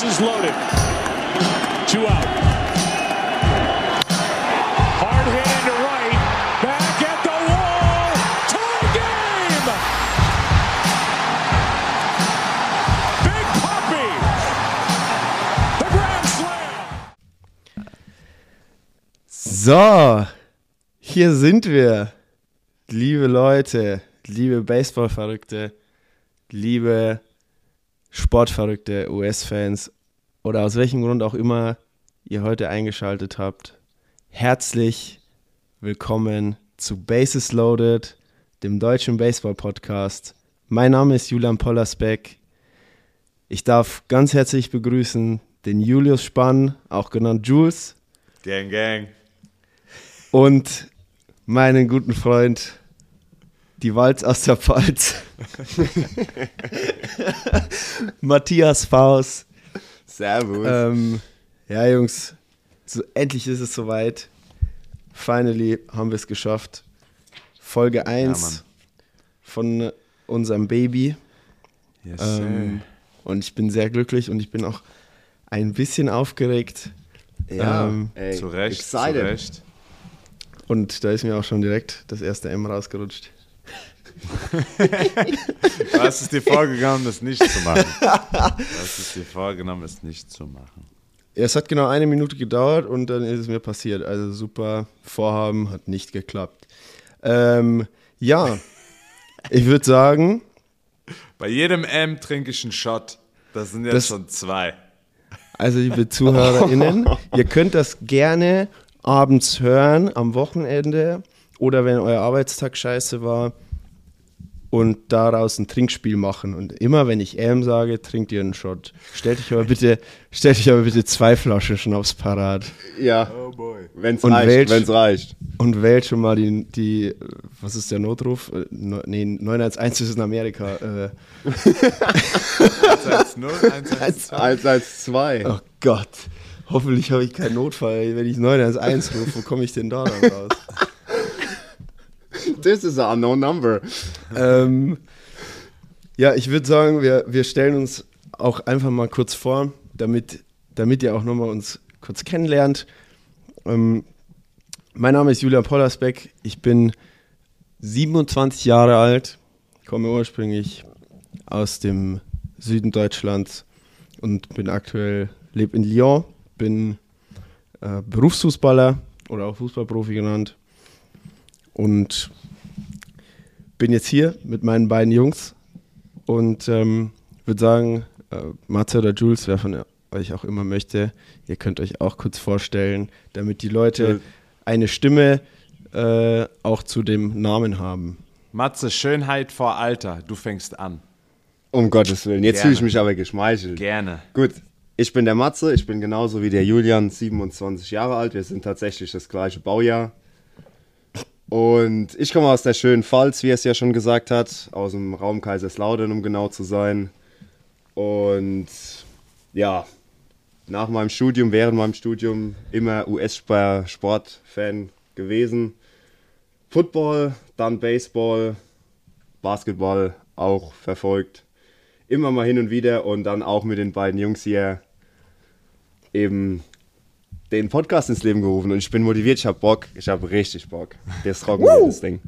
Bases loaded. Two out. So, hier sind wir. Liebe Leute, liebe Baseballverrückte, liebe Sportverrückte, US-Fans oder aus welchem Grund auch immer ihr heute eingeschaltet habt. Herzlich willkommen zu Bases Loaded, dem deutschen Baseball-Podcast. Mein Name ist Julian Pollersbeck. Ich darf ganz herzlich begrüßen den Julius Spann, auch genannt Jules, Gang, gang. und meinen guten Freund, die Walz aus der Pfalz, Matthias Faust. Servus. Ähm, ja, Jungs, so, endlich ist es soweit. Finally haben wir es geschafft. Folge 1 Mann. von unserem Baby. yes, Ähm, und ich bin sehr glücklich und ich bin auch ein bisschen aufgeregt. Ja, Ähm, ey, zu Recht, excited. zu Recht. Und da ist mir auch schon direkt das erste M rausgerutscht. Was ist dir vorgenommen, das nicht zu machen? Was ist dir vorgenommen, es nicht zu machen? Ja, Es hat genau eine Minute gedauert und dann ist es mir passiert. Also super Vorhaben hat nicht geklappt. Ähm, ja, ich würde sagen, Bei jedem M trinke ich einen Shot. Das sind jetzt Das- schon zwei. also liebe ZuhörerInnen, ihr könnt das gerne abends hören, am Wochenende oder wenn euer Arbeitstag scheiße war und daraus ein Trinkspiel machen. Und immer wenn ich M sage, trinkt ihr einen Shot. Stellt euch aber bitte, stellt euch aber bitte zwei Flaschen Schnaps parat. Ja, Oh boy. wenn's Und reicht, welch- wenn's reicht. Und wählt schon mal die, die was ist der Notruf? Äh, nee, 911 ist in Amerika. Äh, 110, 112. 112. oh Gott, hoffentlich habe ich keinen Notfall. Wenn ich 911 rufe, wo komme ich denn da dann raus? This is a unknown number. ähm, ja, ich würde sagen, wir, wir stellen uns auch einfach mal kurz vor, damit, damit ihr auch nochmal uns kurz kennenlernt. Ähm, mein Name ist Julian Pollersbeck. Ich bin 27 Jahre alt, komme ursprünglich aus dem Süden Deutschlands und bin aktuell, lebe in Lyon, bin äh, Berufsfußballer oder auch Fußballprofi genannt und bin jetzt hier mit meinen beiden Jungs und ähm, würde sagen, äh, Matze oder Jules, wer von euch auch immer möchte, ihr könnt euch auch kurz vorstellen, damit die Leute eine Stimme äh, auch zu dem Namen haben. Matze, Schönheit vor Alter. Du fängst an. Um Gottes Willen. Jetzt fühle ich mich aber geschmeichelt. Gerne. Gut, ich bin der Matze, ich bin genauso wie der Julian, 27 Jahre alt. Wir sind tatsächlich das gleiche Baujahr. Und ich komme aus der schönen Pfalz, wie er es ja schon gesagt hat, aus dem Raum Kaiserslautern, um genau zu sein. Und ja, nach meinem Studium, während meinem Studium immer US-Sport-Fan gewesen. Football, dann Baseball, Basketball auch verfolgt. Immer mal hin und wieder und dann auch mit den beiden Jungs hier eben den Podcast ins Leben gerufen. Und ich bin motiviert, ich habe Bock, ich habe richtig Bock. Das rocken wir das Ding.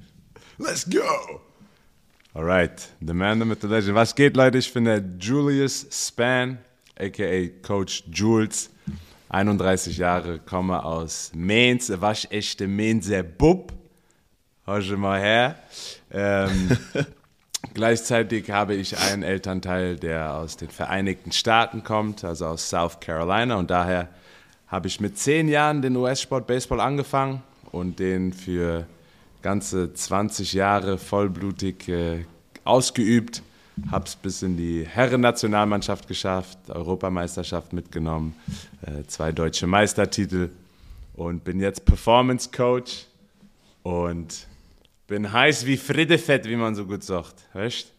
Let's go! Alright, the man, the myth, the legend. Was geht, Leute? Ich bin der Julius Span, a.k.a. Coach Jules. 31 Jahre, komme aus Mainz, waschechte Mainzer Bub. Hör schon mal her. Ähm, gleichzeitig habe ich einen Elternteil, der aus den Vereinigten Staaten kommt, also aus South Carolina. Und daher habe ich mit zehn Jahren den US-Sport Baseball angefangen und den für ganze 20 Jahre vollblutig äh, ausgeübt. Habe es bis in die Herren-Nationalmannschaft geschafft, Europameisterschaft mitgenommen, äh, zwei deutsche Meistertitel und bin jetzt Performance Coach und bin heiß wie Friedefett, wie man so gut sagt. Weißt?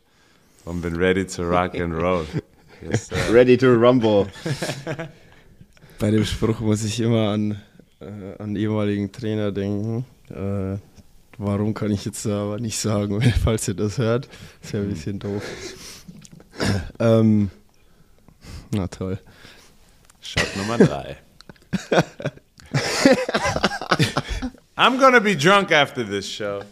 Und bin ready to rock and roll. Yes. Ready to rumble. Bei dem Spruch muss ich immer an, äh, an ehemaligen Trainer denken. Äh, warum kann ich jetzt aber nicht sagen, falls ihr das hört? Ist ja ein bisschen doof. ähm, na toll. Shot Nummer drei. I'm gonna be drunk after this show.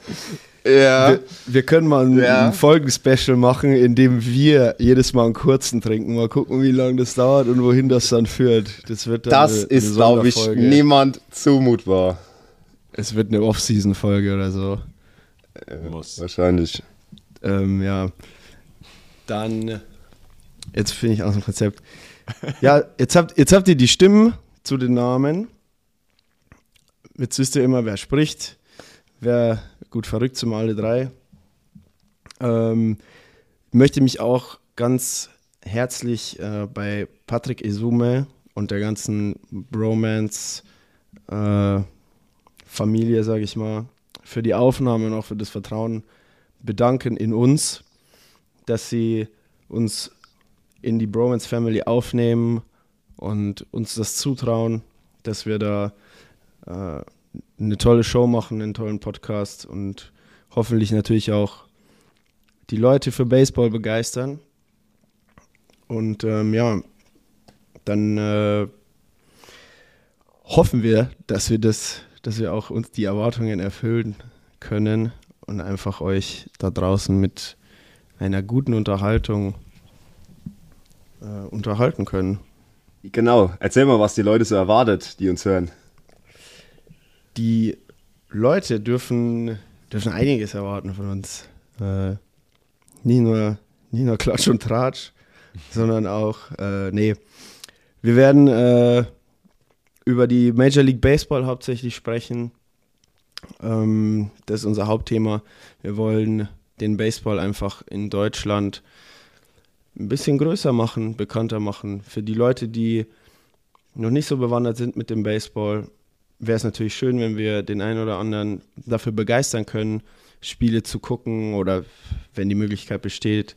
Ja. Wir, wir können mal ein, Ja. ein Folgenspecial machen, in dem wir jedes Mal einen kurzen trinken. Mal gucken, wie lange das dauert und wohin das dann führt. Das wird dann Das eine, eine ist, glaube ich, niemand zumutbar. Es wird eine Off-Season-Folge oder so. Muss. Wahrscheinlich. Ähm, ja. Dann, jetzt finde ich aus dem Konzept. Ja, jetzt habt, jetzt habt ihr die Stimmen zu den Namen. Jetzt wisst ihr immer, wer spricht. Wer gut verrückt wir alle drei. Ähm, möchte mich auch ganz herzlich äh, bei Patrick Esume und der ganzen Bromance äh, Familie, sage ich mal, für die Aufnahme und auch für das Vertrauen bedanken in uns, dass sie uns in die Bromance Family aufnehmen und uns das zutrauen, dass wir da äh, eine tolle Show machen, einen tollen Podcast und hoffentlich natürlich auch die Leute für Baseball begeistern. Und ähm, ja, dann äh, hoffen wir, dass wir das, dass wir auch uns die Erwartungen erfüllen können und einfach euch da draußen mit einer guten Unterhaltung äh, unterhalten können. Genau. Erzähl mal, was die Leute so erwartet, die uns hören. Die Leute dürfen, dürfen einiges erwarten von uns. Äh, nicht, nur, nicht nur Klatsch und Tratsch, sondern auch, äh, nee, wir werden äh, über die Major League Baseball hauptsächlich sprechen. Ähm, das ist unser Hauptthema. Wir wollen den Baseball einfach in Deutschland ein bisschen größer machen, bekannter machen. Für die Leute, die noch nicht so bewandert sind mit dem Baseball, wäre es natürlich schön, wenn wir den einen oder anderen dafür begeistern können, Spiele zu gucken oder wenn die Möglichkeit besteht,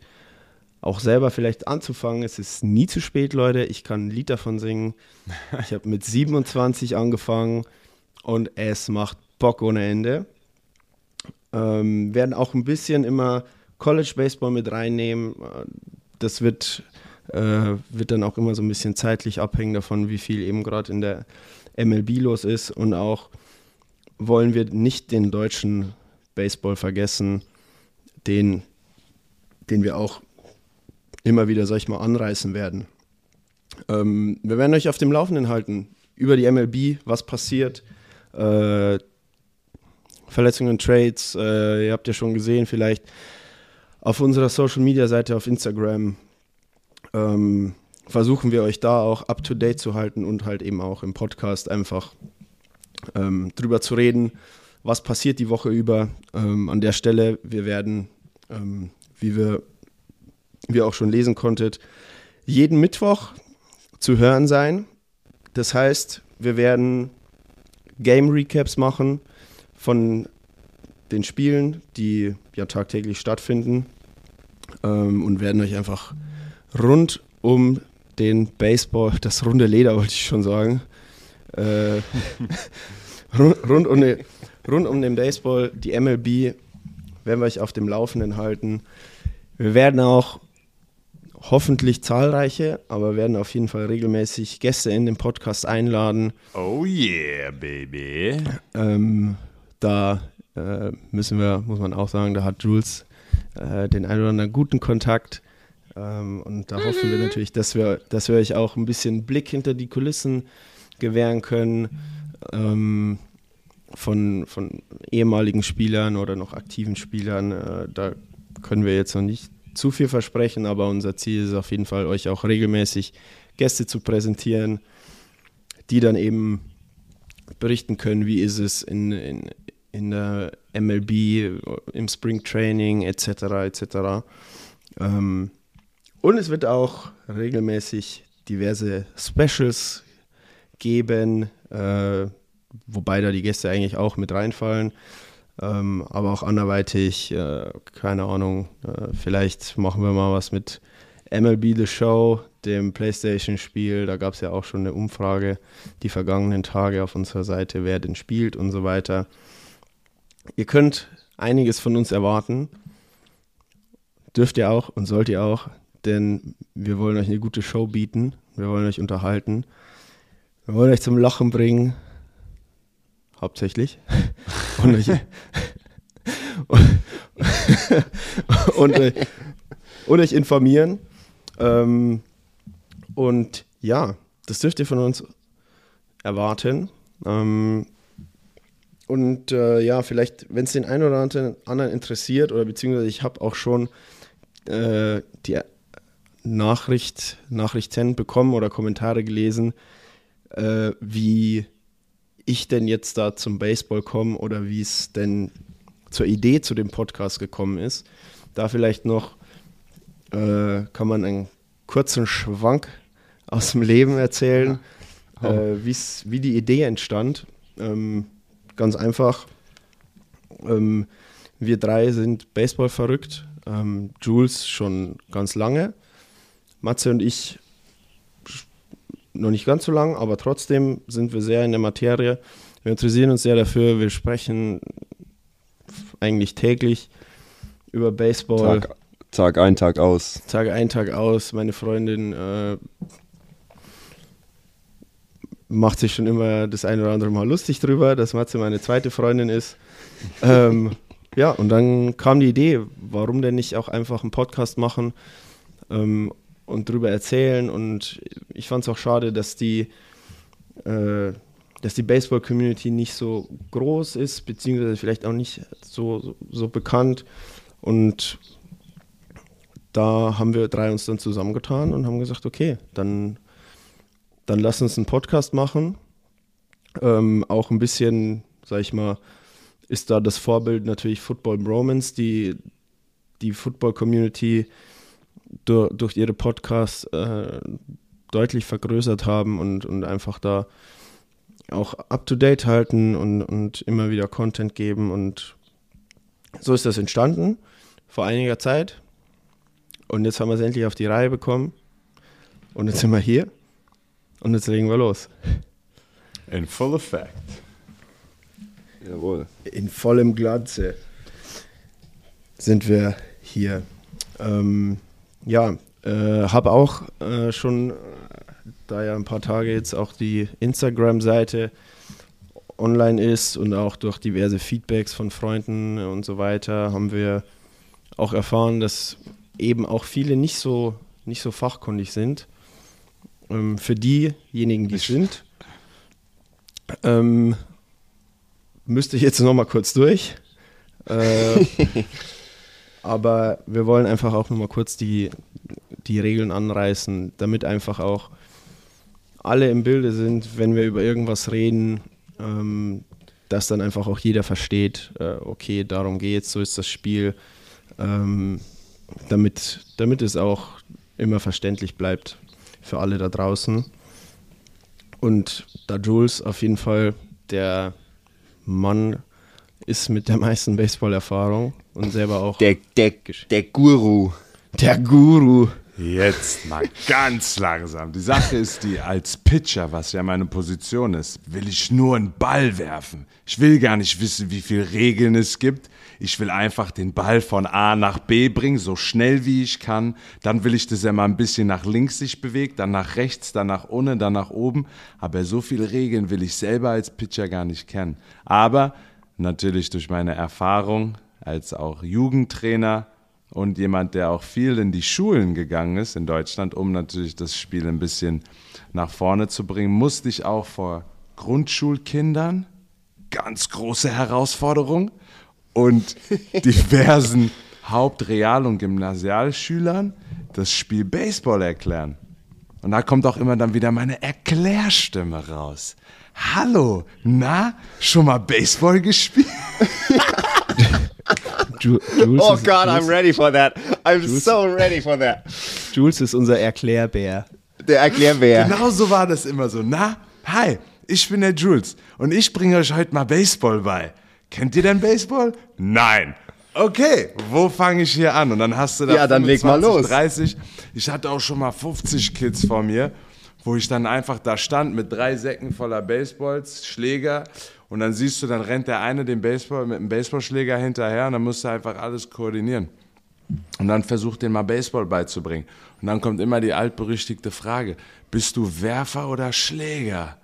auch selber vielleicht anzufangen. Es ist nie zu spät, Leute. Ich kann ein Lied davon singen. Ich habe mit 27 angefangen und es macht Bock ohne Ende. Ähm, werden auch ein bisschen immer College Baseball mit reinnehmen. Das wird, äh, wird dann auch immer so ein bisschen zeitlich abhängen davon, wie viel eben gerade in der MLB los ist. Und auch wollen wir nicht den deutschen Baseball vergessen, den, den wir auch immer wieder, sag ich mal, anreißen werden. Ähm, wir werden euch auf dem Laufenden halten über die MLB, was passiert. Äh, Verletzungen, Trades, äh, ihr habt ja schon gesehen, vielleicht auf unserer Social Media Seite auf Instagram ähm, versuchen wir euch da auch up to date zu halten und halt eben auch im Podcast einfach ähm, drüber zu reden, was passiert die Woche über. Ähm, an der Stelle, wir werden, ähm, wie wir wie auch schon lesen konntet, jeden Mittwoch zu hören sein. Das heißt, wir werden Game Recaps machen von den Spielen, die ja tagtäglich stattfinden ähm, und werden euch einfach rund um den Baseball, das runde Leder wollte ich schon sagen, äh, rund, rund, um den, rund um den Baseball, die MLB, werden wir euch auf dem Laufenden halten. Wir werden auch hoffentlich zahlreiche, aber werden auf jeden Fall regelmäßig Gäste in den Podcast einladen. Oh yeah, baby. Ähm, da äh, müssen wir, muss man auch sagen, da hat Jules äh, den einen oder anderen guten Kontakt. Ähm, und da hoffen wir natürlich, dass wir, dass wir euch auch ein bisschen Blick hinter die Kulissen gewähren können. Ähm, von, von ehemaligen Spielern oder noch aktiven Spielern. Äh, da können wir jetzt noch nicht zu viel versprechen, aber unser Ziel ist auf jeden Fall, euch auch regelmäßig Gäste zu präsentieren, die dann eben berichten können, wie ist es in, in, in der MLB, im Springtraining etc. etc. Ähm, und es wird auch regelmäßig diverse Specials geben, äh, wobei da die Gäste eigentlich auch mit reinfallen. Ähm, aber auch anderweitig, äh, keine Ahnung, äh, vielleicht machen wir mal was mit MLB The Show, dem PlayStation-Spiel. Da gab es ja auch schon eine Umfrage die vergangenen Tage auf unserer Seite, wer denn spielt und so weiter. Ihr könnt einiges von uns erwarten. Dürft ihr auch und sollt ihr auch, denn wir wollen euch eine gute Show bieten Wir wollen euch unterhalten. Wir wollen euch zum Lachen bringen. Hauptsächlich. Und euch, und, euch, und euch informieren. Ähm, und ja, das dürft ihr von uns erwarten. Ähm, und äh, ja, vielleicht, wenn es den einen oder anderen interessiert, oder beziehungsweise ich habe auch schon äh, die Nachricht, Nachrichten bekommen oder Kommentare gelesen, äh, wie ich denn jetzt da zum Baseball komme oder wie es denn zur Idee zu dem Podcast gekommen ist. Da vielleicht noch äh, kann man einen kurzen Schwank aus dem Leben erzählen, ja. oh. äh, wie die Idee entstand. Ähm, ganz einfach. Ähm, wir drei sind Baseball verrückt. Ähm, Jules schon ganz lange. Matze und ich noch nicht ganz so lang, aber trotzdem sind wir sehr in der Materie. Wir interessieren uns sehr dafür. Wir sprechen eigentlich täglich über Baseball. Tag, Tag ein, Tag aus. Tag ein, Tag aus. Meine Freundin äh, macht sich schon immer das ein oder andere Mal lustig drüber, dass Matze meine zweite Freundin ist. ähm, ja, und dann kam die Idee, warum denn nicht auch einfach einen Podcast machen ähm, und drüber erzählen. Und ich fand es auch schade, dass die, äh, die Baseball-Community nicht so groß ist, beziehungsweise vielleicht auch nicht so, so, so bekannt. Und da haben wir drei uns dann zusammengetan und haben gesagt, okay, dann dann lass uns einen Podcast machen. Ähm, auch ein bisschen, sag ich mal, ist da das Vorbild natürlich Football Romance, die die Football-Community durch, durch, ihre Podcasts äh, deutlich vergrößert haben und, und einfach da auch up-to-date halten und, und immer wieder Content geben. Und so ist das entstanden vor einiger Zeit. Und jetzt haben wir es endlich auf die Reihe bekommen. Und jetzt sind wir hier. Und jetzt legen wir los. In full effect. Jawohl. In vollem Glanze sind wir hier. Ähm, ja, äh, habe auch äh, schon, äh, da ja ein paar Tage jetzt auch die Instagram-Seite online ist und auch durch diverse Feedbacks von Freunden und so weiter, haben wir auch erfahren, dass eben auch viele nicht so, nicht so fachkundig sind ähm, für diejenigen, die es sind, ähm, müsste ich jetzt noch mal kurz durch. Äh, aber wir wollen einfach auch noch mal kurz die, die Regeln anreißen, damit einfach auch alle im Bilde sind, wenn wir über irgendwas reden, ähm, dass dann einfach auch jeder versteht, äh, okay, darum geht's, so ist das Spiel, ähm, damit, damit es auch immer verständlich bleibt für alle da draußen. Und da Jules auf jeden Fall der Mann ist mit der meisten Baseball-Erfahrung und selber auch. Der, der, der Guru. Der Guru. Jetzt mal ganz langsam. Die Sache ist die, als Pitcher, was ja meine Position ist, will ich nur einen Ball werfen. Ich will gar nicht wissen, wie viele Regeln es gibt. Ich will einfach den Ball von A nach B bringen, so schnell wie ich kann. Dann will ich, dass er mal ein bisschen nach links sich bewegt, dann nach rechts, dann nach unten, dann nach oben. Aber so viele Regeln will ich selber als Pitcher gar nicht kennen. Aber natürlich durch meine Erfahrung als auch Jugendtrainer und jemand, der auch viel in die Schulen gegangen ist in Deutschland, um natürlich das Spiel ein bisschen nach vorne zu bringen, musste ich auch vor Grundschulkindern ganz große Herausforderung und diversen Hauptreal- und Gymnasialschülern das Spiel Baseball erklären. Und da kommt auch immer dann wieder meine Erklärstimme raus. Hallo, na, schon mal Baseball gespielt? Ju Jules oh God, I'm ready for that. I'm Jules, so ready for that. Jules ist unser Erklärbär. Der Erklärbär. Genau so war das immer so. Na, hi, ich bin der Jules und ich bringe euch heute mal Baseball bei. Kennt ihr denn Baseball? Nein. Okay, wo fange ich hier an? Und dann hast du da ja, dann 25, leg mal los. 30. Ich hatte auch schon mal 50 Kids vor mir, wo ich dann einfach da stand mit drei Säcken voller Baseballs, Schläger. Und dann siehst du, dann rennt der eine den Baseball mit dem Baseballschläger hinterher und dann musst du einfach alles koordinieren. Und dann versucht den mal Baseball beizubringen. Und dann kommt immer die altberüchtigte Frage, bist du Werfer oder Schläger?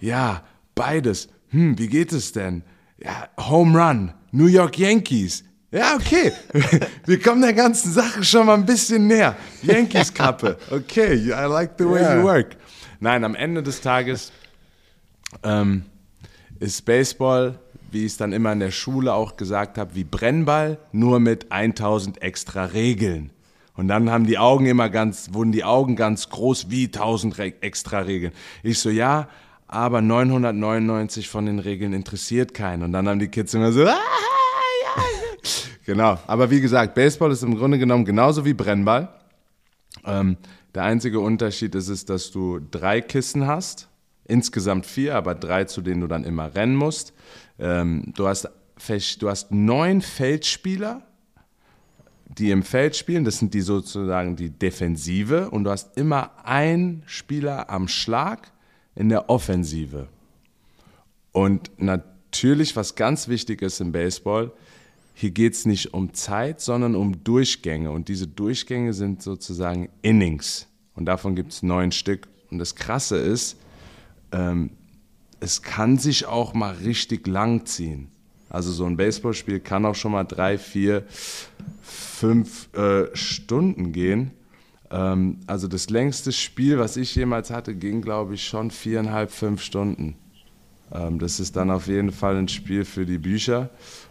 Ja, beides. Hm, wie geht es denn? Ja, Home Run, New York Yankees. Ja, okay. Wir kommen der ganzen Sache schon mal ein bisschen näher. Yankees-Kappe. Okay, I like the way Ja. you work. Nein, am Ende des Tages ähm, ist Baseball, wie ich es dann immer in der Schule auch gesagt habe, wie Brennball, nur mit 1000 extra Regeln. Und dann haben die Augen immer ganz, wurden die Augen ganz groß wie 1000 Re extra Regeln. Ich so, ja, aber 999 von den Regeln interessiert keinen. Und dann haben die Kids immer so, ah, ja. Genau, aber wie gesagt, Baseball ist im Grunde genommen genauso wie Brennball. Ähm, der einzige Unterschied ist es, dass du drei Kissen hast, insgesamt vier, aber drei, zu denen du dann immer rennen musst. Ähm, du, hast, du hast neun Feldspieler, die im Feld spielen, das sind die sozusagen die Defensive und du hast immer einen Spieler am Schlag in der Offensive. Und natürlich, was ganz wichtig ist im Baseball, hier geht es nicht um Zeit, sondern um Durchgänge. Und diese Durchgänge sind sozusagen Innings. Und davon gibt es neun Stück. Und das Krasse ist, ähm, es kann sich auch mal richtig lang ziehen. Also so ein Baseballspiel kann auch schon mal drei, vier, fünf äh, Stunden gehen. Ähm, also das längste Spiel, was ich jemals hatte, ging, glaube ich, schon viereinhalb, fünf Stunden. Ähm, das ist dann auf jeden Fall ein Spiel für die Bücher.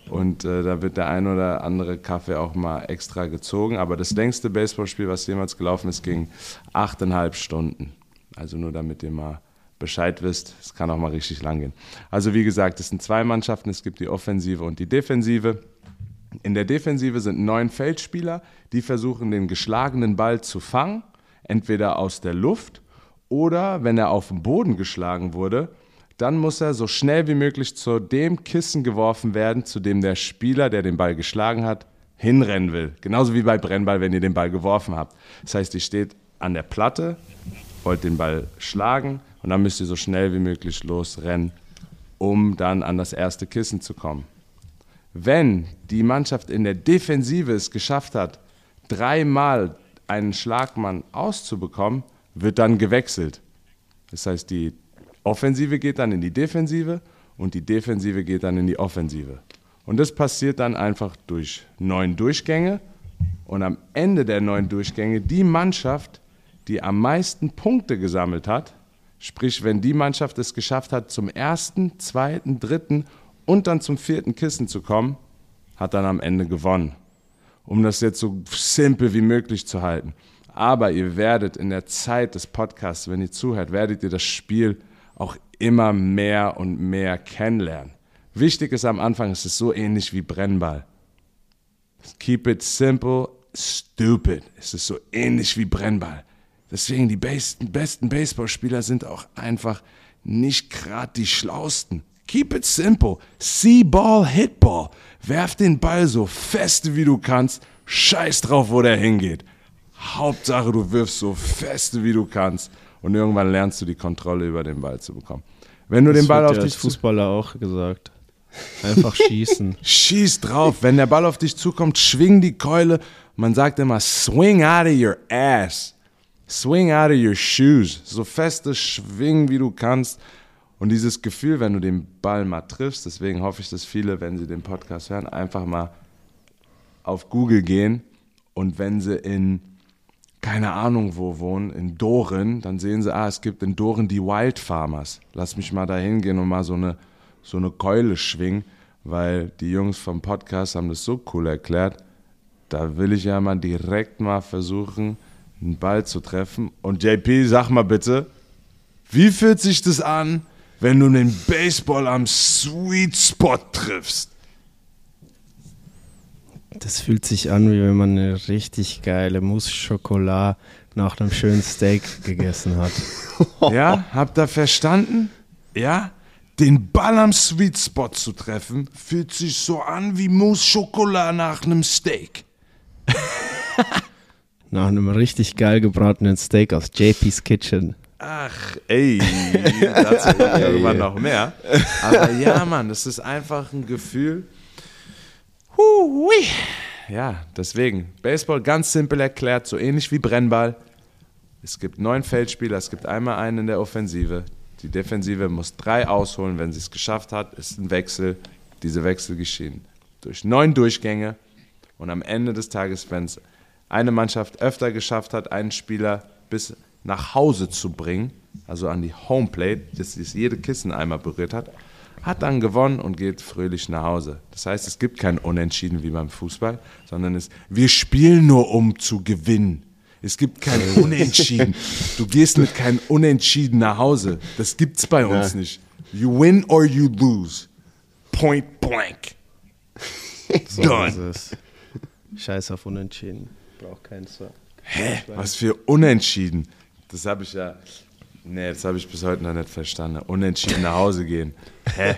Und äh, da wird der ein oder andere Kaffee auch mal extra gezogen. Aber das längste Baseballspiel, was jemals gelaufen ist, ging achteinhalb Stunden. Also nur damit ihr mal Bescheid wisst, es kann auch mal richtig lang gehen. Also wie gesagt, es sind zwei Mannschaften, es gibt die Offensive und die Defensive. In der Defensive sind neun Feldspieler, die versuchen, den geschlagenen Ball zu fangen, entweder aus der Luft oder wenn er auf den Boden geschlagen wurde, dann muss er so schnell wie möglich zu dem Kissen geworfen werden, zu dem der Spieler, der den Ball geschlagen hat, hinrennen will. Genauso wie bei Brennball, wenn ihr den Ball geworfen habt. Das heißt, ihr steht an der Platte, wollt den Ball schlagen und dann müsst ihr so schnell wie möglich losrennen, um dann an das erste Kissen zu kommen. Wenn die Mannschaft in der Defensive es geschafft hat, dreimal einen Schlagmann auszubekommen, wird dann gewechselt. Das heißt, die Offensive geht dann in die Defensive und die Defensive geht dann in die Offensive. Und das passiert dann einfach durch neun Durchgänge. Und am Ende der neun Durchgänge die Mannschaft, die am meisten Punkte gesammelt hat, sprich, wenn die Mannschaft es geschafft hat, zum ersten, zweiten, dritten und dann zum vierten Kissen zu kommen, hat dann am Ende gewonnen. Um das jetzt so simpel wie möglich zu halten. Aber ihr werdet in der Zeit des Podcasts, wenn ihr zuhört, werdet ihr das Spiel auch immer mehr und mehr kennenlernen. Wichtig ist am Anfang, es ist so ähnlich wie Brennball. Keep it simple, stupid. Es ist so ähnlich wie Brennball. Deswegen die besten, besten Baseballspieler sind auch einfach nicht gerade die schlausten. Keep it simple. See ball, hit ball. Werf den Ball so feste wie du kannst. Scheiß drauf, wo der hingeht. Hauptsache, du wirfst so feste wie du kannst. Und irgendwann lernst du die Kontrolle über den Ball zu bekommen. Wenn du den Ball auf dich Fußballer auch gesagt. Einfach schießen. Schieß drauf. Wenn der Ball auf dich zukommt, schwing die Keule. Man sagt immer, swing out of your ass. Swing out of your shoes. So feste schwingen, wie du kannst. Und dieses Gefühl, wenn du den Ball mal triffst, deswegen hoffe ich, dass viele, wenn sie den Podcast hören, einfach mal auf Google gehen und wenn sie in keine Ahnung wo wohnen, in Doren, dann sehen sie, ah, es gibt in Doren die Wild Farmers. Lass mich mal da hingehen und mal so eine, so eine Keule schwingen, weil die Jungs vom Podcast haben das so cool erklärt. Da will ich ja mal direkt mal versuchen, einen Ball zu treffen. Und JP, sag mal bitte, wie fühlt sich das an, wenn du den Baseball am Sweet Spot triffst? Das fühlt sich an, wie wenn man eine richtig geile Mousse Schokolade nach einem schönen Steak gegessen hat. Ja, habt ihr verstanden? Ja? Den Ball am Sweet Spot zu treffen, fühlt sich so an wie Mousse Schokolade nach einem Steak. Nach einem richtig geil gebratenen Steak aus JP's Kitchen. Ach, ey, dazu irgendwann noch mehr. Aber ja, Mann, das ist einfach ein Gefühl. Hui. ja, deswegen, Baseball ganz simpel erklärt, so ähnlich wie Brennball. Es gibt neun Feldspieler, es gibt einmal einen in der Offensive. Die Defensive muss drei ausholen. Wenn sie es geschafft hat, ist ein Wechsel. Diese Wechsel geschehen durch neun Durchgänge. Und am Ende des Tages, wenn es eine Mannschaft öfter geschafft hat, einen Spieler bis nach Hause zu bringen, also an die Homeplate, dass es jede Kissen einmal berührt hat, hat dann gewonnen und geht fröhlich nach Hause. Das heißt, es gibt kein Unentschieden wie beim Fußball, sondern es, wir spielen nur, um zu gewinnen. Es gibt kein Unentschieden. Du gehst mit keinem Unentschieden nach Hause. Das gibt's bei uns Ja. nicht. You win or you lose. Point blank. So Done. Scheiß auf Unentschieden. Braucht keinen so. Hä? Was für Unentschieden? Das habe ich ja. Nee, das habe ich bis heute noch nicht verstanden. Unentschieden nach Hause gehen. Hä?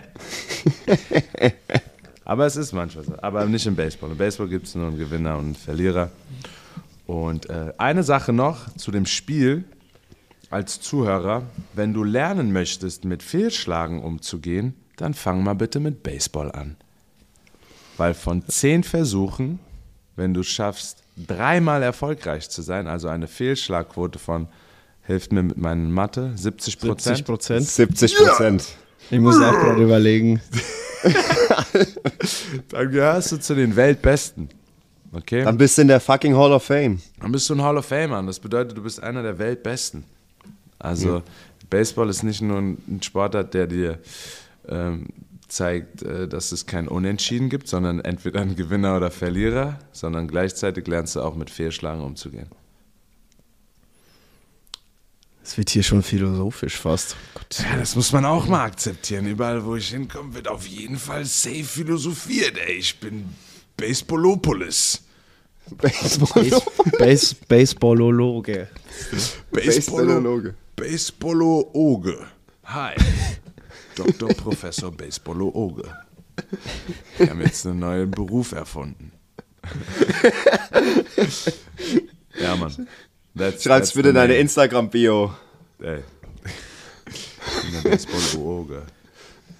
Aber es ist manchmal so. Aber nicht im Baseball. Im Baseball gibt es nur einen Gewinner und einen Verlierer. Und äh, eine Sache noch zu dem Spiel als Zuhörer. Wenn du lernen möchtest, mit Fehlschlagen umzugehen, dann fang mal bitte mit Baseball an. Weil von zehn Versuchen, wenn du schaffst, dreimal erfolgreich zu sein, also eine Fehlschlagquote von, hilft mir mit meinen Mathe, 70 70 Prozent. Prozent. 70 Prozent. Ich muss auch gerade überlegen. Dann gehörst du zu den Weltbesten. Okay? Dann bist du in der fucking Hall of Fame. Dann bist du ein Hall of Famer. Das bedeutet, du bist einer der Weltbesten. Also, Baseball ist nicht nur ein Sportart, der dir ähm, zeigt, äh, dass es kein Unentschieden gibt, sondern entweder ein Gewinner oder Verlierer, sondern gleichzeitig lernst du auch mit Fehlschlagen umzugehen. Es wird hier schon philosophisch fast. Gott. Ja, das muss man auch mal akzeptieren. Überall, wo ich hinkomme, wird auf jeden Fall safe philosophiert. Ey, ich bin Baseballopolis. Baseball. Base, Baseballologe. Baseballologe. Baseballooge. Hi. Dr. Professor Baseballooge. Wir haben jetzt einen neuen Beruf erfunden. ja, Mann. That's, Schreib's that's bitte in the deine. Instagram-Bio. Ey. Ich bin der Baseballooge.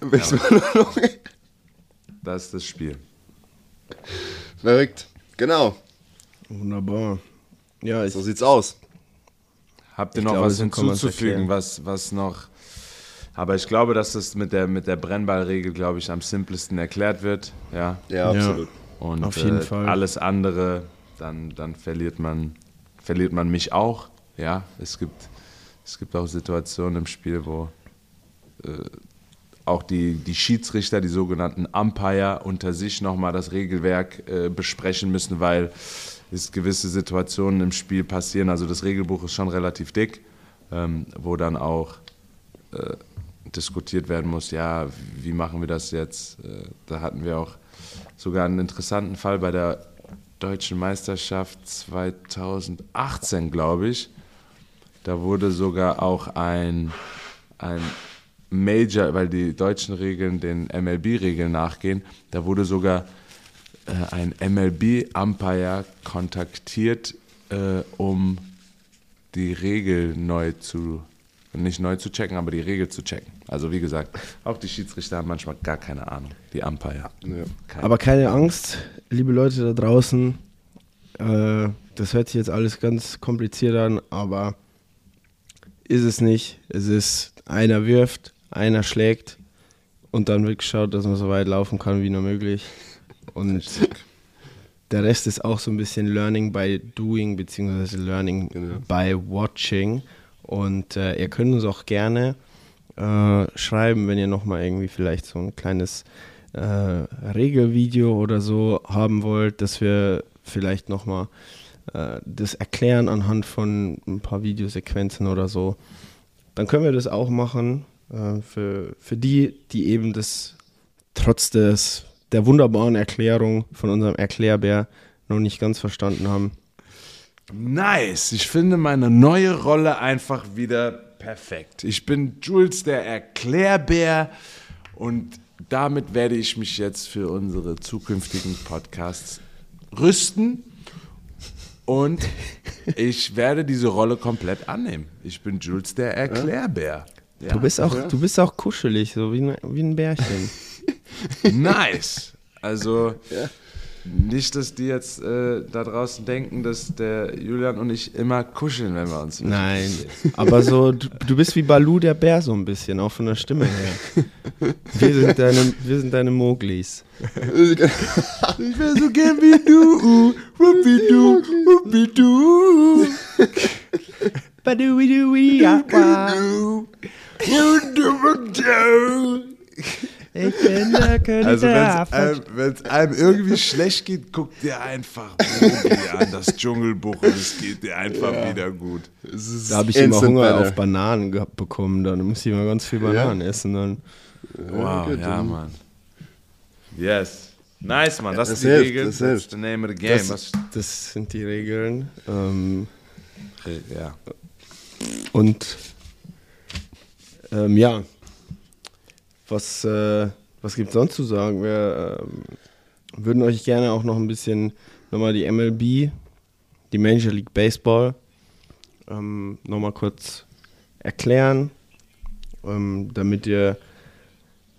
Baseballologe. Das ist das Spiel. Verrückt. Genau. Wunderbar. Ja, ich, So sieht's aus. Habt ihr Ich noch glaube, was hinzuzufügen, was, was noch. Aber ich glaube, dass das mit der, mit der Brennballregel, glaube ich, am simplesten erklärt wird. Ja. Ja, absolut. Und Auf jeden äh, Fall. alles andere, dann, dann verliert man, verliert man mich auch. Ja, es gibt, es gibt auch Situationen im Spiel, wo äh, auch die, die Schiedsrichter, die sogenannten Umpire, unter sich nochmal das Regelwerk äh, besprechen müssen, weil es gewisse Situationen im Spiel passieren. Also das Regelbuch ist schon relativ dick, ähm, wo dann auch äh, diskutiert werden muss, ja, wie machen wir das jetzt? Äh, da hatten wir auch sogar einen interessanten Fall bei der deutschen Meisterschaft 2018, glaube ich. Da wurde sogar auch ein, ein Major, weil die deutschen Regeln den MLB-Regeln nachgehen, da wurde sogar äh, ein MLB-Umpire kontaktiert, äh, um die Regel neu zu, nicht neu zu checken, aber die Regel zu checken. Also wie gesagt, auch die Schiedsrichter haben manchmal gar keine Ahnung, die Umpire. Keine. aber keine Angst, liebe Leute da draußen. Äh, das hört sich jetzt alles ganz kompliziert an, aber ist es nicht. Es ist, einer wirft, einer schlägt und dann wird geschaut, dass man so weit laufen kann wie nur möglich. Und der Rest ist auch so ein bisschen Learning by Doing, beziehungsweise Learning Genau. by Watching. Und äh, ihr könnt uns auch gerne äh, schreiben, wenn ihr nochmal irgendwie vielleicht so ein kleines äh, Regelvideo oder so haben wollt, dass wir vielleicht nochmal äh, das erklären anhand von ein paar Videosequenzen oder so. Dann können wir das auch machen. Äh, für, für die, die eben das trotz des, der wunderbaren Erklärung von unserem Erklärbär noch nicht ganz verstanden haben. Nice. Ich finde meine neue Rolle einfach wieder perfekt. Ich bin Jules der Erklärbär und damit werde ich mich jetzt für unsere zukünftigen Podcasts rüsten und ich werde diese Rolle komplett annehmen. Ich bin Jules der Erklärbär. Ja. Du bist auch, du bist auch kuschelig, so wie ein, wie ein Bärchen. nice. Also nicht, dass die jetzt äh, da draußen denken, dass der Julian und ich immer kuscheln, wenn wir uns Nein, aber so, du, du bist wie Balu der Bär so ein bisschen, auch von der Stimme her. Wir sind deine, wir sind deine Moglis. Ich wäre so gern wie du, wuppi du, wuppi du. Ich bin der König Also der wenn es einem, einem irgendwie schlecht geht, guckt dir einfach an, das Dschungelbuch und es geht dir einfach wieder gut. Da habe ich immer Hunger better. auf Bananen gehabt bekommen. Dann muss ich immer ganz viel Bananen essen. Dann. Wow, ja, Mann. Yes. Nice, Mann. Das, Das ist die hilft, Regel. das That's hilft. the name of the game. Das, das sind die Regeln. Ähm, ja. und ähm, ja, was, äh, was gibt es sonst zu sagen? Wir ähm, würden euch gerne auch noch ein bisschen nochmal die MLB, die Major League Baseball, ähm, nochmal kurz erklären, ähm, damit ihr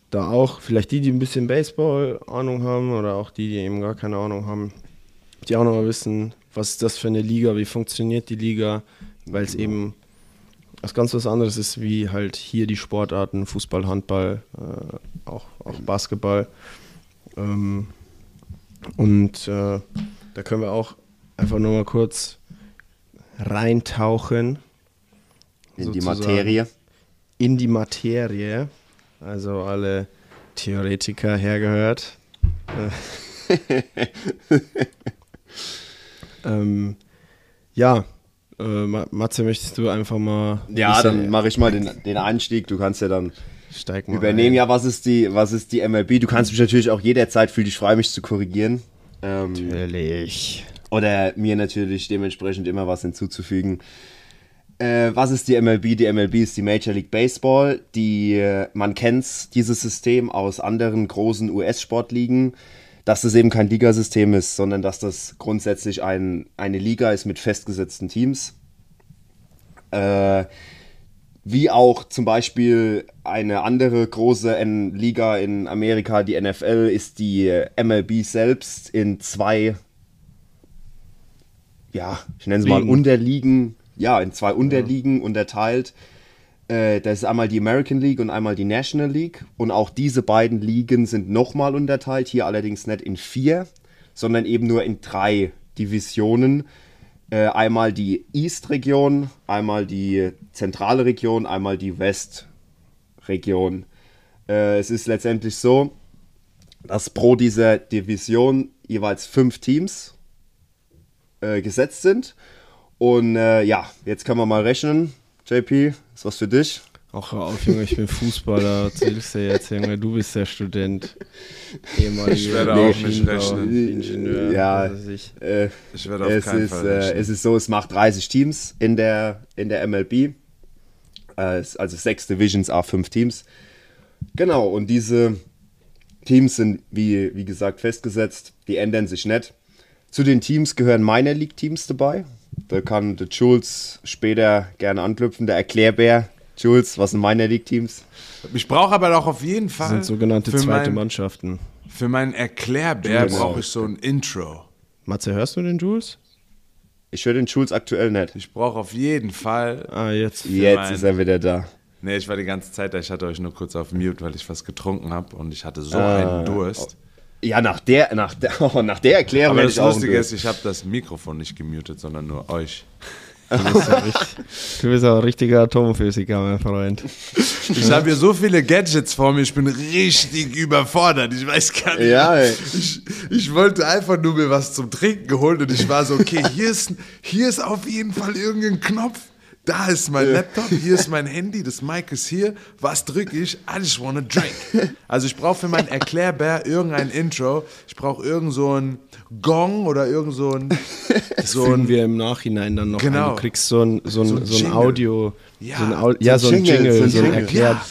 da auch, vielleicht die, die ein bisschen Baseball-Ahnung haben oder auch die, die eben gar keine Ahnung haben, die auch nochmal wissen, was ist das für eine Liga, wie funktioniert die Liga, weil es eben was ganz was anderes ist, wie halt hier die Sportarten, Fußball, Handball, äh, auch, auch Basketball. Ähm, und äh, da können wir auch einfach nochmal kurz reintauchen In die sozusagen. Materie. in die Materie. Also alle Theoretiker hergehört. Äh, ähm, ja, äh, Ma- Matze, möchtest du einfach mal. Ja, dann mache ich mal den, den Einstieg. Du kannst ja dann steig mal übernehmen. ein. Ja, was ist die, was ist die MLB? Du kannst mich natürlich auch jederzeit fühl dich frei, mich zu korrigieren. Ähm, Natürlich. oder mir natürlich dementsprechend immer was hinzuzufügen. Äh, was ist die MLB? Die MLB ist die Major League Baseball. Die, äh, man kennt dieses System aus anderen großen US-Sportligen, dass das eben kein Ligasystem ist, sondern dass das grundsätzlich ein, eine Liga ist mit festgesetzten Teams. Äh, wie auch zum Beispiel eine andere große N Liga in Amerika, die NFL, ist die MLB selbst in zwei, ja, ich nenne es mal Ligen. Unterligen, ja, in zwei Unterligen unterteilt. Äh, das ist einmal die American League und einmal die National League. Und auch diese beiden Ligen sind nochmal unterteilt, hier allerdings nicht in vier, sondern eben nur in drei Divisionen. Äh, einmal die East-Region, einmal die zentrale Region, einmal die West-Region. Äh, es ist letztendlich so, dass pro dieser Division jeweils fünf Teams äh, gesetzt sind. Und äh, ja, jetzt können wir mal rechnen. JP, ist was für dich? Ach, hör auf, Junge, ich bin Fußballer. Erzählst du jetzt, Junge, du bist der Student. Ehemaliger Ich werde auch nicht rechnen. Ingenieur. Ja. was ich. Äh, Ich werde auf es, keinen ist, Fall äh, rechnen. es ist so, es macht 30 Teams in der, in der MLB. Äh, also sechs Divisions, a fünf Teams. Genau, und diese Teams sind, wie, wie gesagt, festgesetzt. Die ändern sich nicht. Zu den Teams gehören Minor League Teams dabei. Da kann der Jules später gerne anknüpfen. Der Erklärbär. Jules, was sind Minor League Teams? Ich brauche aber auch auf jeden Fall. Das sind sogenannte zweite mein, Mannschaften. Für meinen Erklärbär brauche ich so ein Intro. Matze, hörst du den Jules? Ich höre den Jules aktuell nicht. Ich brauche auf jeden Fall. Ah, jetzt. Jetzt mein- ist er wieder da. Nee, ich war die ganze Zeit da. Ich hatte euch nur kurz auf Mute, weil ich was getrunken habe und ich hatte so Ah, einen Durst. Ja, nach der, nach der, oh, nach der Erklärung Aber das Lustige ist, ich habe das Mikrofon nicht gemutet, sondern nur euch. Du bist, ja richtig, du bist auch ein richtiger Atomphysiker, mein Freund. Ich habe hier so viele Gadgets vor mir, ich bin richtig überfordert. Ich weiß gar nicht. Ja. Ich, ich wollte einfach nur mir was zum Trinken holen und ich war so, okay, hier ist, hier ist auf jeden Fall irgendein Knopf. Da ist mein Laptop, hier ist mein Handy, das Mic ist hier. Was drücke ich? I just wanna drink. Also ich brauche für mein Erklärbär irgendein Intro. Ich brauche irgend so ein Gong oder irgend so ein, so Fügen ein wir im Nachhinein dann noch Genau. ein. Du kriegst so ein, so ein, So ein so. Audio, Ja, so ein, Au ja, so so ein Jingle, Jingle, so so ein, ein Jingle. Erklär, Ja.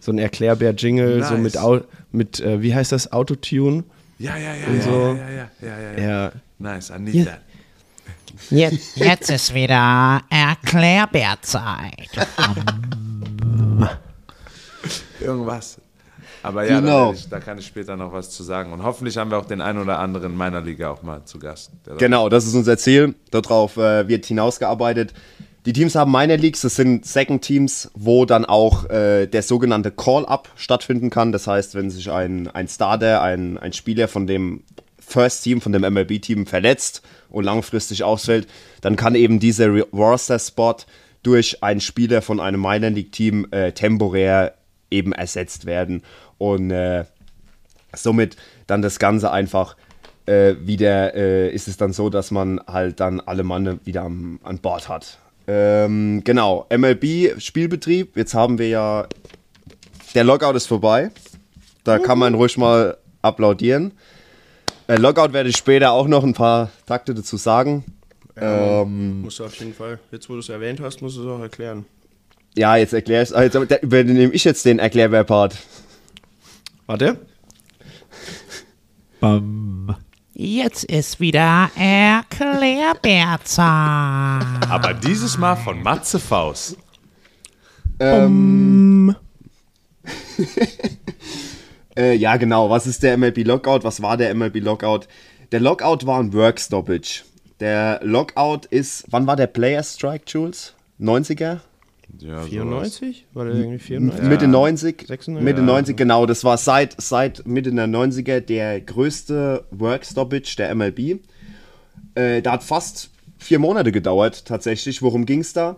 so ein Erklärbär-Jingle, so Nice. mit, Au mit äh, wie heißt das, Autotune? Ja, ja, ja, Und ja, so. ja, ja, ja, ja, ja, ja. Nice, I need Ja. that. Jetzt, jetzt ist wieder Erklärbärzeit. Irgendwas. Aber ja, da, Genau. werde ich, da kann ich später noch was zu sagen. Und hoffentlich haben wir auch den einen oder anderen in meiner Liga auch mal zu Gast. da- Genau, das ist unser Ziel. Darauf äh, wird hinausgearbeitet. Die Teams haben Minor Leagues, das sind Second Teams, wo dann auch äh, der sogenannte Call-Up stattfinden kann. Das heißt, wenn sich ein, ein Starter, ein, ein Spieler von dem First Team, von dem MLB-Team verletzt und langfristig ausfällt, dann kann eben dieser Roster-Spot durch einen Spieler von einem Minor League-Team äh, temporär eben ersetzt werden. Und äh, somit dann das Ganze einfach äh, wieder äh, ist es dann so, dass man halt dann alle Mann wieder am, an Bord hat. Ähm, genau, MLB Spielbetrieb. Jetzt haben wir ja der Lockout ist vorbei. Da kann man ruhig mal applaudieren. Äh, Lockout werde ich später auch noch ein paar Takte dazu sagen. Ähm, Musst du auf jeden Fall, jetzt wo du es erwähnt hast, musst du es auch erklären. ja, jetzt erkläre ich also, da übernehme ich jetzt den Erklärwehr-Part. Warte. Bam. Jetzt ist wieder Erklärbärzeit. Aber dieses Mal von Matze Faust. Ähm, äh, ja, genau. Was ist der MLB Lockout? Was war der MLB Lockout? Der Lockout war ein Work Stoppage. Der Lockout ist, wann war der Player Strike, Jules? 90er? Ja, 94? War der irgendwie 94? Mitte 90? 96? Mitte Ja. 90, genau. Das war seit, seit Mitte der 90er der größte Work Stoppage der MLB. Äh, da hat fast vier Monate gedauert, tatsächlich. Worum ging es da?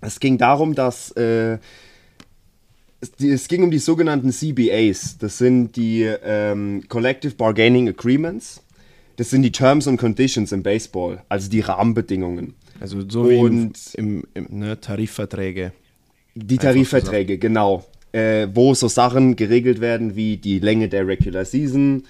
Es ging darum, dass äh, es, ging um die sogenannten CBAs. Das sind die ähm, Collective Bargaining Agreements. Das sind die Terms and Conditions im Baseball, also die Rahmenbedingungen. Also so wie im, Und- im, im ne, Tarifverträge. Die Tarifverträge, genau. Äh, wo so Sachen geregelt werden wie die Länge der Regular Season,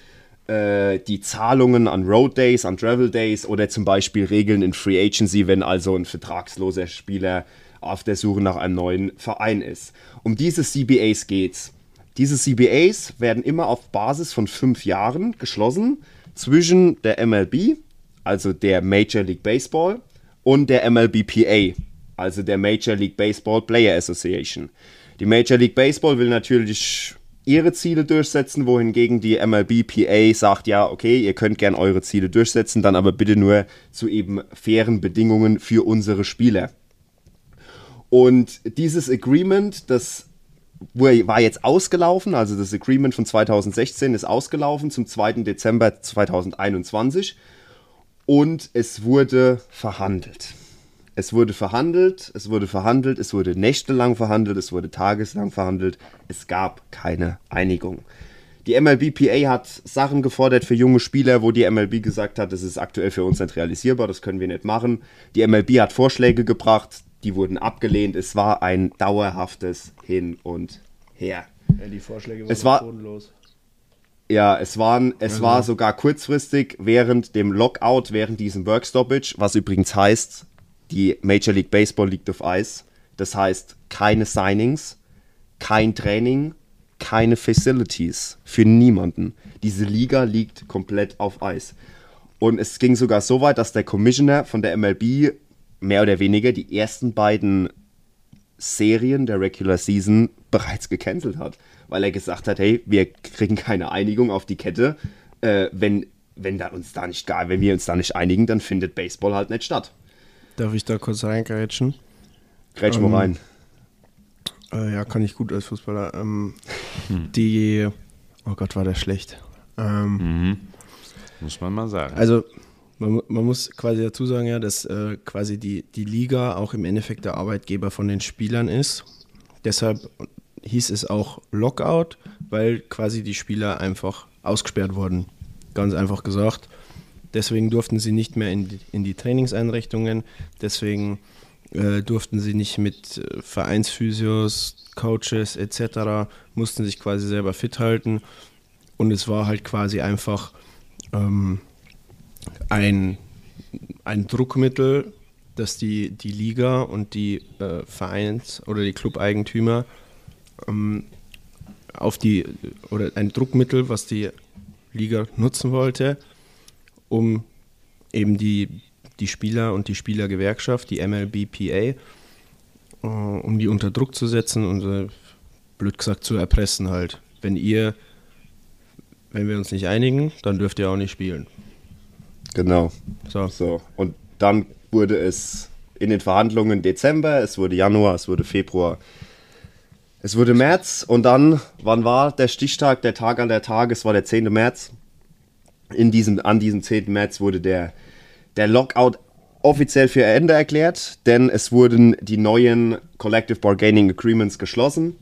äh, die Zahlungen an Road Days, an Travel Days oder zum Beispiel Regeln in Free Agency, wenn also ein vertragsloser Spieler auf der Suche nach einem neuen Verein ist. Um diese CBAs geht's. Diese CBAs werden immer auf Basis von fünf Jahren geschlossen zwischen der MLB, also der Major League Baseball, und der MLBPA, also der Major League Baseball Player Association. Die Major League Baseball will natürlich ihre Ziele durchsetzen, wohingegen die MLBPA sagt, ja, okay, ihr könnt gern eure Ziele durchsetzen, dann aber bitte nur zu eben fairen Bedingungen für unsere Spieler. Und dieses Agreement, das war jetzt ausgelaufen, also das Agreement von 2016 ist ausgelaufen zum 2. Dezember 2021 und es wurde verhandelt. Es wurde verhandelt, es wurde verhandelt, es wurde nächtelang verhandelt, es wurde tageslang verhandelt. Es gab keine Einigung. Die MLBPA hat Sachen gefordert für junge Spieler, wo die MLB gesagt hat, das ist aktuell für uns nicht realisierbar, das können wir nicht machen. Die MLB hat Vorschläge gebracht, die wurden abgelehnt. Es war ein dauerhaftes Hin und Her. Ja, die Vorschläge Es war- bodenlos. Ja, es, waren, es war sogar kurzfristig während dem Lockout, während diesem Work Stoppage, was übrigens heißt, die Major League Baseball liegt auf Eis. Das heißt, keine Signings, kein Training, keine Facilities für niemanden. Diese Liga liegt komplett auf Eis. Und es ging sogar so weit, dass der Commissioner von der MLB mehr oder weniger die ersten beiden Serien der Regular Season bereits gecancelt hat, weil er gesagt hat, hey, wir kriegen keine Einigung auf die Kette, äh, wenn, wenn, da uns da nicht, gar- wenn wir uns da nicht einigen, dann findet Baseball halt nicht statt. Darf ich da kurz reingrätschen? Grätsch mal Ähm, rein. Äh, ja, kann ich gut als Fußballer. Ähm, Die, oh Gott, war der schlecht. Ähm, Muss man mal sagen. Also man, man muss quasi dazu sagen, ja, dass äh, quasi die, die Liga auch im Endeffekt der Arbeitgeber von den Spielern ist. Deshalb hieß es auch Lockout, weil quasi die Spieler einfach ausgesperrt wurden. Ganz einfach gesagt. Deswegen durften sie nicht mehr in die, in die Trainingseinrichtungen. Deswegen äh, durften sie nicht mit äh, Vereinsphysios, Coaches etc. mussten sich quasi selber fit halten. Und es war halt quasi einfach ähm, ein, ein Druckmittel, das die, die Liga und die äh, Vereins- oder die Clubeigentümer ähm, auf die, oder ein Druckmittel, was die Liga nutzen wollte, um eben die, die Spieler und die Spielergewerkschaft, die MLBPA, äh, um die unter Druck zu setzen und äh, blöd gesagt zu erpressen halt. wenn ihr, wenn wir uns nicht einigen, dann dürft ihr auch nicht spielen. Genau. So. So. Und dann wurde es in den Verhandlungen Dezember, es wurde Januar, es wurde Februar, es wurde März und dann, wann war der Stichtag, der Tag an der Tag? Es war der 10. März. In diesem, an diesem 10. März wurde der, der Lockout offiziell für Ende erklärt, denn es wurden die neuen Collective Bargaining Agreements geschlossen.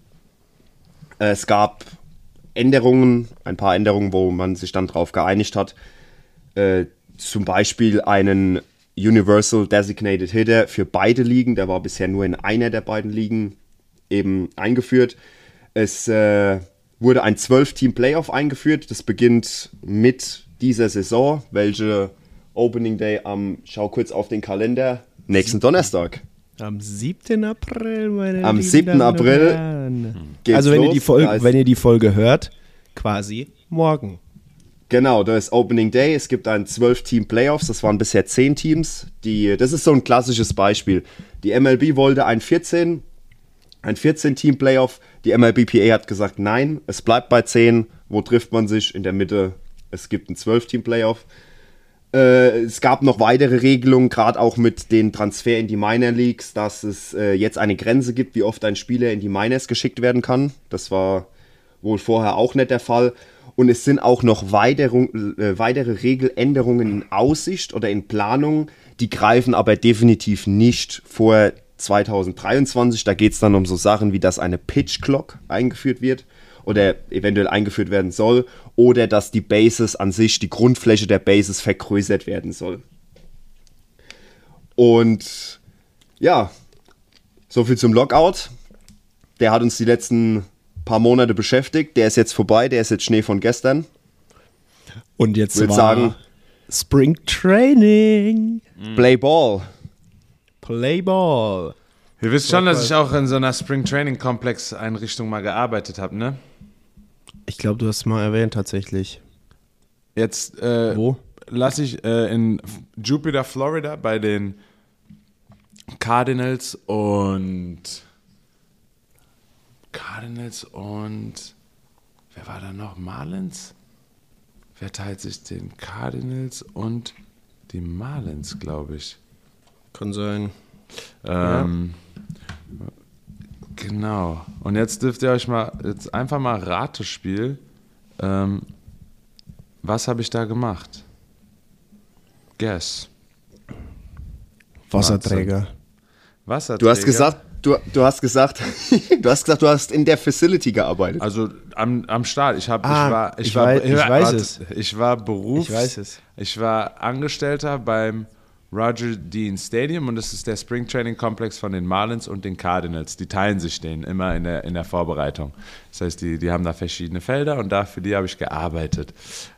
Äh, Es gab Änderungen, ein paar Änderungen, wo man sich dann darauf geeinigt hat. Zum Beispiel einen Universal Designated Hitter für beide Ligen. Der war bisher nur in einer der beiden Ligen eben eingeführt. Es äh, wurde ein 12-Team-Playoff eingeführt. Das beginnt mit dieser Saison, welche Opening Day am, schau kurz auf den Kalender, nächsten Donnerstag. Am 7. April, meine Am lieben 7. Damen und April Also wenn ihr, los. die Folge, ist- wenn ihr die Folge hört, quasi morgen. Genau, da ist Opening Day. Es gibt ein 12-Team-Playoffs. Das waren bisher 10 Teams. Die, das ist so ein klassisches Beispiel. Die MLB wollte ein 14, ein 14-Team-Playoff. Die MLBPA hat gesagt, nein, es bleibt bei 10. Wo trifft man sich? In der Mitte. Es gibt ein 12-Team-Playoff. Äh, es gab noch weitere Regelungen, gerade auch mit den Transfer in die Minor Leagues, dass es äh, jetzt eine Grenze gibt, wie oft ein Spieler in die Minors geschickt werden kann. Das war wohl vorher auch nicht der Fall. Und es sind auch noch weitere, äh, weitere Regeländerungen in Aussicht oder in Planung. Die greifen aber definitiv nicht vor 2023. Da geht es dann um so Sachen wie, dass eine Pitch Clock eingeführt wird oder eventuell eingeführt werden soll oder dass die Bases an sich, die Grundfläche der Bases vergrößert werden soll. Und ja, so viel zum Lockout. Der hat uns die letzten paar Monate beschäftigt. Der ist jetzt vorbei, der ist jetzt Schnee von gestern. Und jetzt Würd war sagen- Spring Training. Play Ball. Play Ball. Ihr wisst schon, dass ich auch in so einer Spring Training Komplex Einrichtung mal gearbeitet habe, ne? Ich glaube, du hast es mal erwähnt tatsächlich. Jetzt äh, Wo? lasse ich äh, in Jupiter, Florida bei den Cardinals und Cardinals und wer war da noch? Marlins? Wer teilt sich den Cardinals und die Marlins, glaube ich. Kann sein. Ähm, Genau. Und jetzt dürft ihr euch mal, jetzt einfach mal Ratespiel. Ähm, was habe ich da gemacht? Guess. Wasserträger. Wasserträger. Du hast gesagt, du, du hast gesagt, du hast gesagt, du hast in der Facility gearbeitet. Also am, am Start. Ich, hab, Ah, ich war, ich, ich war, weiß- ich weiß warte, es. Ich war Berufs. Ich weiß es. Ich war Angestellter beim Roger Dean Stadium und das ist der Spring Training Komplex von den Marlins und den Cardinals. Die teilen sich den immer in der, in der Vorbereitung. Das heißt, die, die haben da verschiedene Felder und da für die habe ich gearbeitet.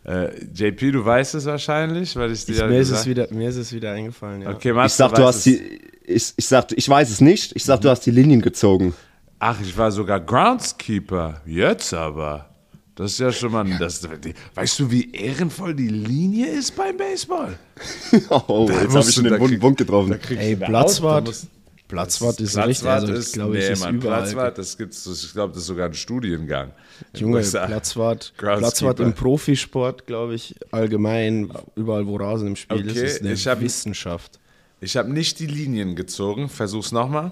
Äh, JP, du weißt es wahrscheinlich, weil ich dir Ich, mir, ist es wieder, mir ist es wieder eingefallen. Ja. Okay, ich Mats, sag, du hast es. die, ich, ich sag, ich weiß es nicht. Ich sag, du hast die Linien gezogen. Ach, ich war sogar Groundskeeper. Jetzt aber. Das ist ja schon mal. Das, weißt du, wie ehrenvoll die Linie ist beim Baseball? Oh, jetzt habe ich schon da den wunden krieg- Punkt getroffen. Da Ey, Platzwart. Da musst- Platzwart ist richtig, Platzwart also ist, glaube ich, nee, ist Mann, überall. Platzwart, das gibt's, das- ich glaube, das ist sogar ein Studiengang. Junge. Platzwart. Platzwart im Profisport, glaube ich, allgemein, überall wo Rasen im Spiel Okay, ist, ist eine ich hab- Wissenschaft. Ich habe nicht die Linien gezogen. Versuch's nochmal.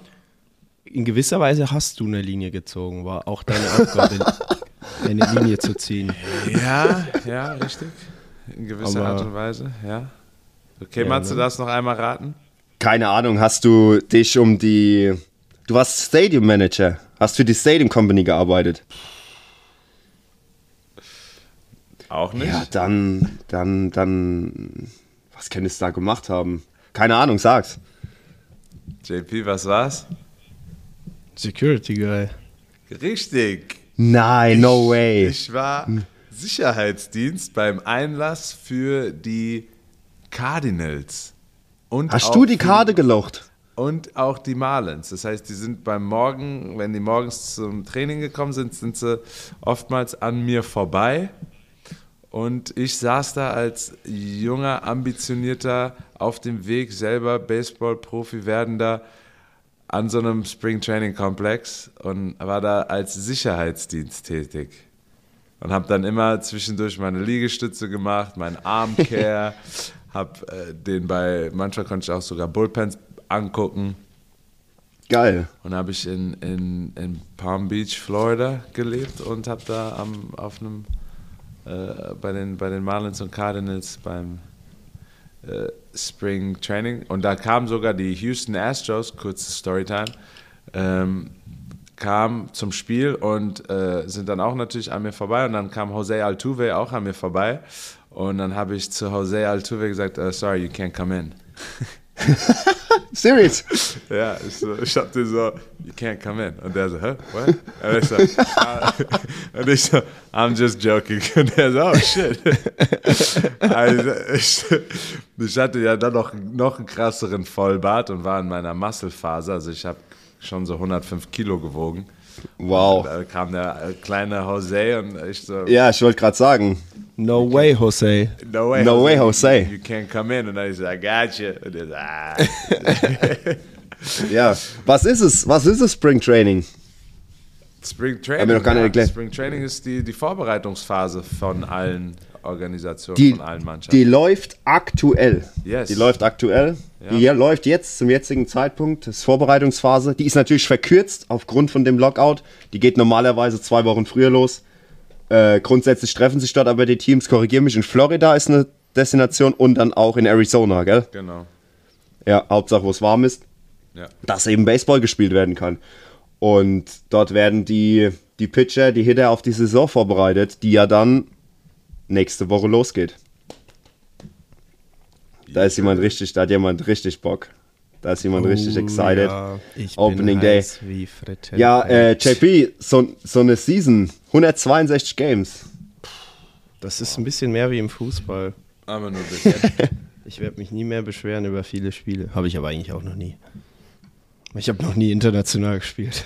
In gewisser Weise hast du eine Linie gezogen, war auch deine Aufgabe, eine Linie zu ziehen. Ja, ja, richtig. In gewisser Aber- Art und Weise, ja. Okay, Ja, Mats, du ne? darfst noch einmal raten? Keine Ahnung, hast du dich um die. Du warst Stadium Manager. Hast für die Stadium Company gearbeitet. Auch nicht. Ja, dann, dann, dann. Was kann es da gemacht haben? Keine Ahnung, sag's. JP, was war's? Security Guy. Richtig. Nein, no way. Ich war Sicherheitsdienst beim Einlass für die Cardinals. Und Hast du die Karte gelocht? Und auch die Marlins. Das heißt, die sind beim Morgen, wenn die morgens zum Training gekommen sind, sind sie oftmals an mir vorbei. Und ich saß da als junger, ambitionierter, auf dem Weg selber Baseball-Profi werdender an so einem Spring Training Komplex und war da als Sicherheitsdienst tätig. Und habe dann immer zwischendurch meine Liegestütze gemacht, meinen Armcare, habe äh, den bei, manchmal konnte ich auch sogar Bullpens angucken. Geil. Und habe ich in, in, in Palm Beach, Florida gelebt und habe da am, auf einem, äh, bei, den, bei den Marlins und Cardinals beim äh, Spring Training. Und da kamen sogar die Houston Astros, kurze Storytime, ähm, kam zum Spiel und äh, sind dann auch natürlich an mir vorbei. Und dann kam Jose Altuve auch an mir vorbei. Und dann habe ich zu Jose Altuve gesagt, uh, sorry, you can't come in. Serious? Ja, ich, so, ich hab den so, you can't come in. Und der so, hä, what? Und ich so, ah, und ich so, I'm just joking. Und der so, oh shit. Also, ich, ich hatte ja dann noch, noch einen krasseren Vollbart und war in meiner Muskelphase. Also ich habe schon so 105 Kilo gewogen. Wow. Da kam der kleine Jose und ich so, Ja, ich wollte gerade sagen. No way, Jose. no way, No way, Jose. You, you can't come in. Und dann ich so, I got you. Und der so, ah. Ja. Was ist es? Was ist es, Spring Training? Spring Training. noch gar nicht ja. erklärt. Spring Training ist die, die Vorbereitungsphase von allen Organisationen, Die, von allen Mannschaften. die läuft aktuell. Yes. Die läuft aktuell. Die hier läuft jetzt zum jetzigen Zeitpunkt. Das ist Vorbereitungsphase. Die ist natürlich verkürzt aufgrund von dem Lockout. Die geht normalerweise zwei Wochen früher los. Äh, grundsätzlich treffen sich dort aber die Teams. Korrigiere mich. In Florida ist eine Destination und dann auch in Arizona, gell? genau. Ja, Hauptsache, wo es warm ist. Ja. dass eben Baseball gespielt werden kann. Und dort werden die, die Pitcher, die Hitter auf die Saison vorbereitet, die ja dann nächste Woche losgeht. Da ist jemand richtig, da hat jemand richtig Bock. Da ist jemand richtig excited. Oh, Ja, ich Opening bin Day. Ja, äh, JP, so, so eine Season, 162 Games. Das ist ein bisschen mehr wie im Fußball. Aber nur ein bisschen. Ich werde mich nie mehr beschweren über viele Spiele. Habe ich aber eigentlich auch noch nie. Ich habe noch nie international gespielt.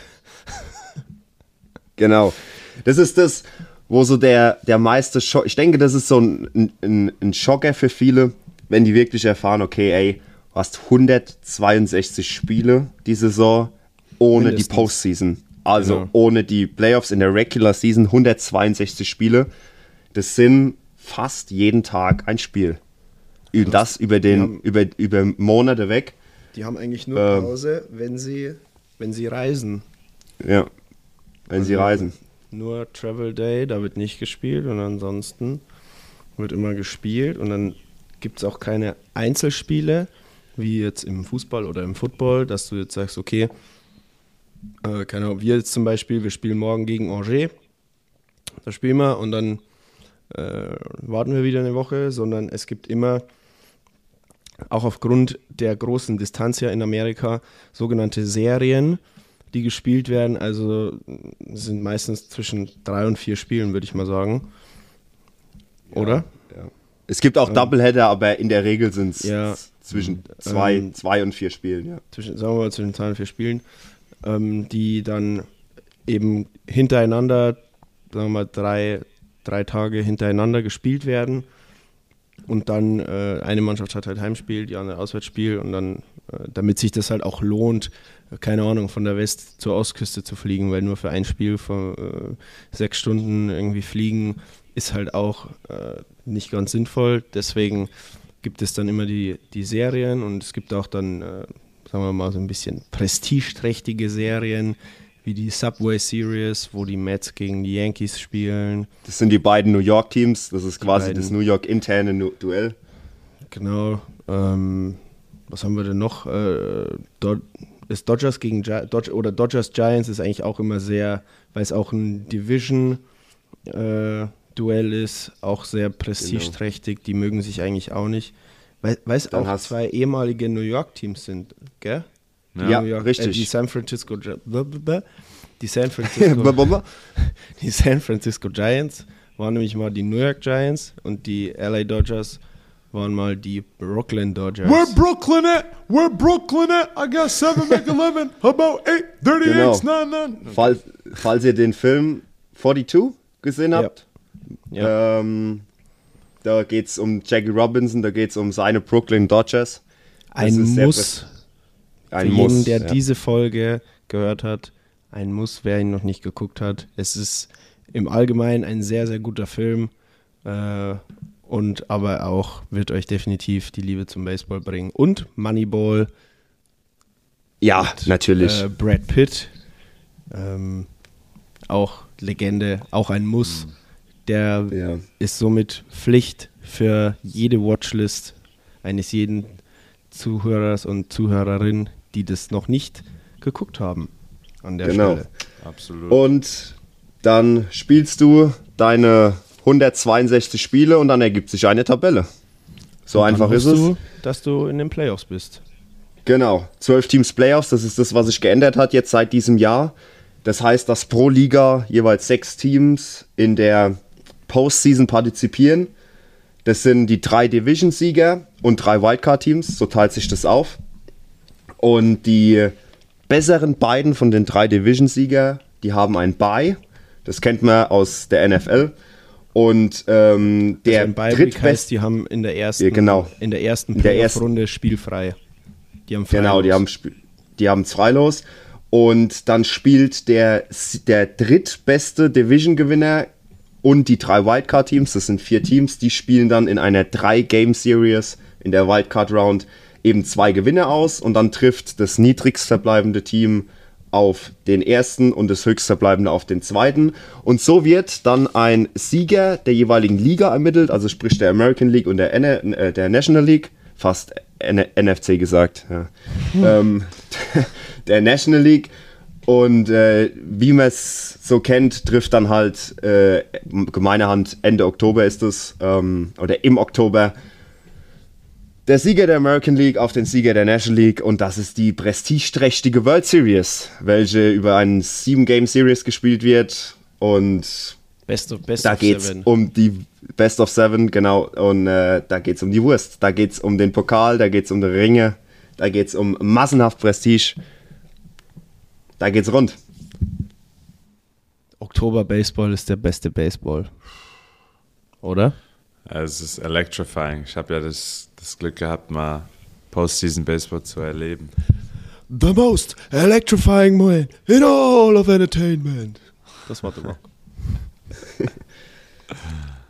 Genau. Das ist das, wo so der, der meiste Schock. Ich denke, das ist so ein, ein, ein Schocker für viele, wenn die wirklich erfahren, okay, ey, du hast 162 Spiele die Saison ohne Mindestens. die Postseason. Also Genau. ohne die Playoffs in der Regular Season 162 Spiele. Das sind fast jeden Tag ein Spiel. Und das über, den, haben- über, über Monate weg. Die haben eigentlich nur Ähm. Pause, wenn sie, wenn sie reisen. Ja. Wenn sie Also- reisen. Nur Travel Day, da wird nicht gespielt und ansonsten wird immer gespielt und dann gibt es auch keine Einzelspiele, wie jetzt im Fußball oder im Football, dass du jetzt sagst, okay, äh, keine Ahnung, wir jetzt zum Beispiel, wir spielen morgen gegen Angers, da spielen wir und dann äh, warten wir wieder eine Woche, sondern es gibt immer auch aufgrund der großen Distanz ja in Amerika sogenannte Serien, die gespielt werden. Also sind meistens zwischen drei und vier Spielen, würde ich mal sagen. Oder? Es gibt auch Doubleheader, aber in der Regel sind es Ja. zwischen zwei, Ähm, zwei und vier Spielen. Ja. Zwischen, sagen wir mal, zwischen drei und vier Spielen, ähm, die dann eben hintereinander, sagen wir mal, drei, drei Tage hintereinander gespielt werden. Und dann äh, eine Mannschaft hat halt Heimspiel, die andere Auswärtsspiel und dann, äh, damit sich das halt auch lohnt, keine Ahnung, von der West zur Ostküste zu fliegen, weil nur für ein Spiel von äh, sechs Stunden irgendwie fliegen ist halt auch äh, nicht ganz sinnvoll. Deswegen gibt es dann immer die, die Serien und es gibt auch dann, äh, sagen wir mal, so ein bisschen prestigeträchtige Serien, wie die Subway Series, wo die Mets gegen die Yankees spielen. Das sind die beiden New York Teams. Das ist quasi beiden. das New York interne Nu- Duell. Genau. Ähm, was haben wir denn noch? Äh, Do ist Dodgers gegen Gi Dodge oder Dodgers Giants ist eigentlich auch immer sehr, weil es auch ein Division äh, Duell ist, auch sehr prestigeträchtig. Die mögen sich eigentlich auch nicht. Weil weil es Dann auch zwei ehemalige New York Teams sind, gell? Ja, New York, richtig. Äh, die San Francisco blablabla. die San Francisco die San Francisco Giants waren nämlich mal die New York Giants und die LA Dodgers waren mal die Brooklyn Dodgers. We're Brooklyn at, we're Brooklyn at, I got 7, make 11, how about 8, 38, Genau. 99? Fall, falls ihr den Film 42 gesehen Ja. habt, Ja. ähm, da geht es um Jackie Robinson, da geht es um seine Brooklyn Dodgers. ein Muss Ein für Muss. jeden, der ja. diese Folge gehört hat, ein Muss, wer ihn noch nicht geguckt hat. Es ist, im Allgemeinen ein sehr, sehr guter Film. Äh, und aber auch wird euch definitiv die Liebe zum Baseball bringen. Und Moneyball, Ja, natürlich. äh, Brad Pitt, ähm, auch Legende, auch ein Muss. Der Ja. ist somit Pflicht für jede Watchlist eines jeden Zuhörers und Zuhörerin, die das noch nicht geguckt haben. An der Genau. Stelle. Absolut. Und dann spielst du deine 162 Spiele und dann ergibt sich eine Tabelle. So Und einfach ist es. Du, dass du in den Playoffs bist. Genau, 12 Teams Playoffs, das ist das, was sich geändert hat jetzt seit diesem Jahr. Das heißt, dass pro Liga jeweils sechs Teams in der Postseason partizipieren. Das sind die drei Division-Sieger und drei Wildcard-Teams, so teilt sich das auf. Und die besseren beiden von den drei Division-Sieger, die haben ein Bye. Das kennt man aus der NFL. Und ähm, der Der also Week heißt, drittbeste die haben in der ersten, Ja, genau. in der ersten In der ersten- Runde spielfrei. Die haben Genau, die Freilos. haben, die haben Freilos. Und dann spielt der, der drittbeste Division-Gewinner und die drei Wildcard-Teams, das sind vier Teams, die spielen dann in einer Drei-Game-Series in der Wildcard-Round eben zwei Gewinner aus und dann trifft das niedrigst verbleibende Team auf den ersten und das höchst verbleibende auf den zweiten. Und so wird dann ein Sieger der jeweiligen Liga ermittelt, also sprich der American League und der, N äh, der National League, fast N NFC gesagt, ja. ähm, der National League. Und äh, wie man es so kennt, trifft dann halt äh, gemeinerhand Ende Oktober ist es, ähm, oder im Oktober, der Sieger der American League auf den Sieger der National League und das ist die prestigeträchtige World Series, welche über einen 7-Game-Series gespielt wird und Best of, Best da of geht's Seven. um die Best of Seven, genau, und äh, da geht's um die Wurst, da geht's um den Pokal, da geht's um die Ringe, da geht's um massenhaft Prestige, da geht's rund. Oktober Baseball ist der beste Baseball. Oder? Es ist electrifying. Ich habe ja das, das Glück gehabt, mal Postseason Baseball zu erleben. The most electrifying man in all of entertainment. Das war doch.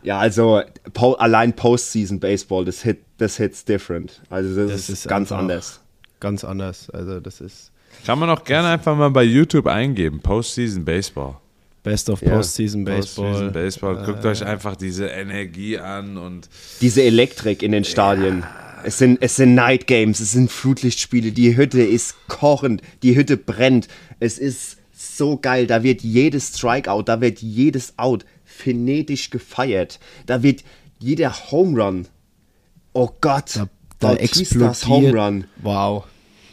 Ja, also po allein Postseason Baseball, das hit, das hits different. Also das, Das ist, ist ganz anders. Ganz anders. Also das ist Kann man auch gerne einfach mal bei YouTube eingeben. Postseason Baseball. Best of Ja, Postseason Baseball. Postseason Baseball. Guckt euch einfach diese Energie an und Diese Elektrik in den Stadien. Es sind, es sind Night Games, es sind Flutlichtspiele, die Hütte ist kochend, die Hütte brennt. Es ist so geil, da wird jedes Strikeout, da wird jedes Out phonetisch gefeiert. Da wird jeder Home Run. Oh Gott, Da, da explodiert. Home Run. Wow.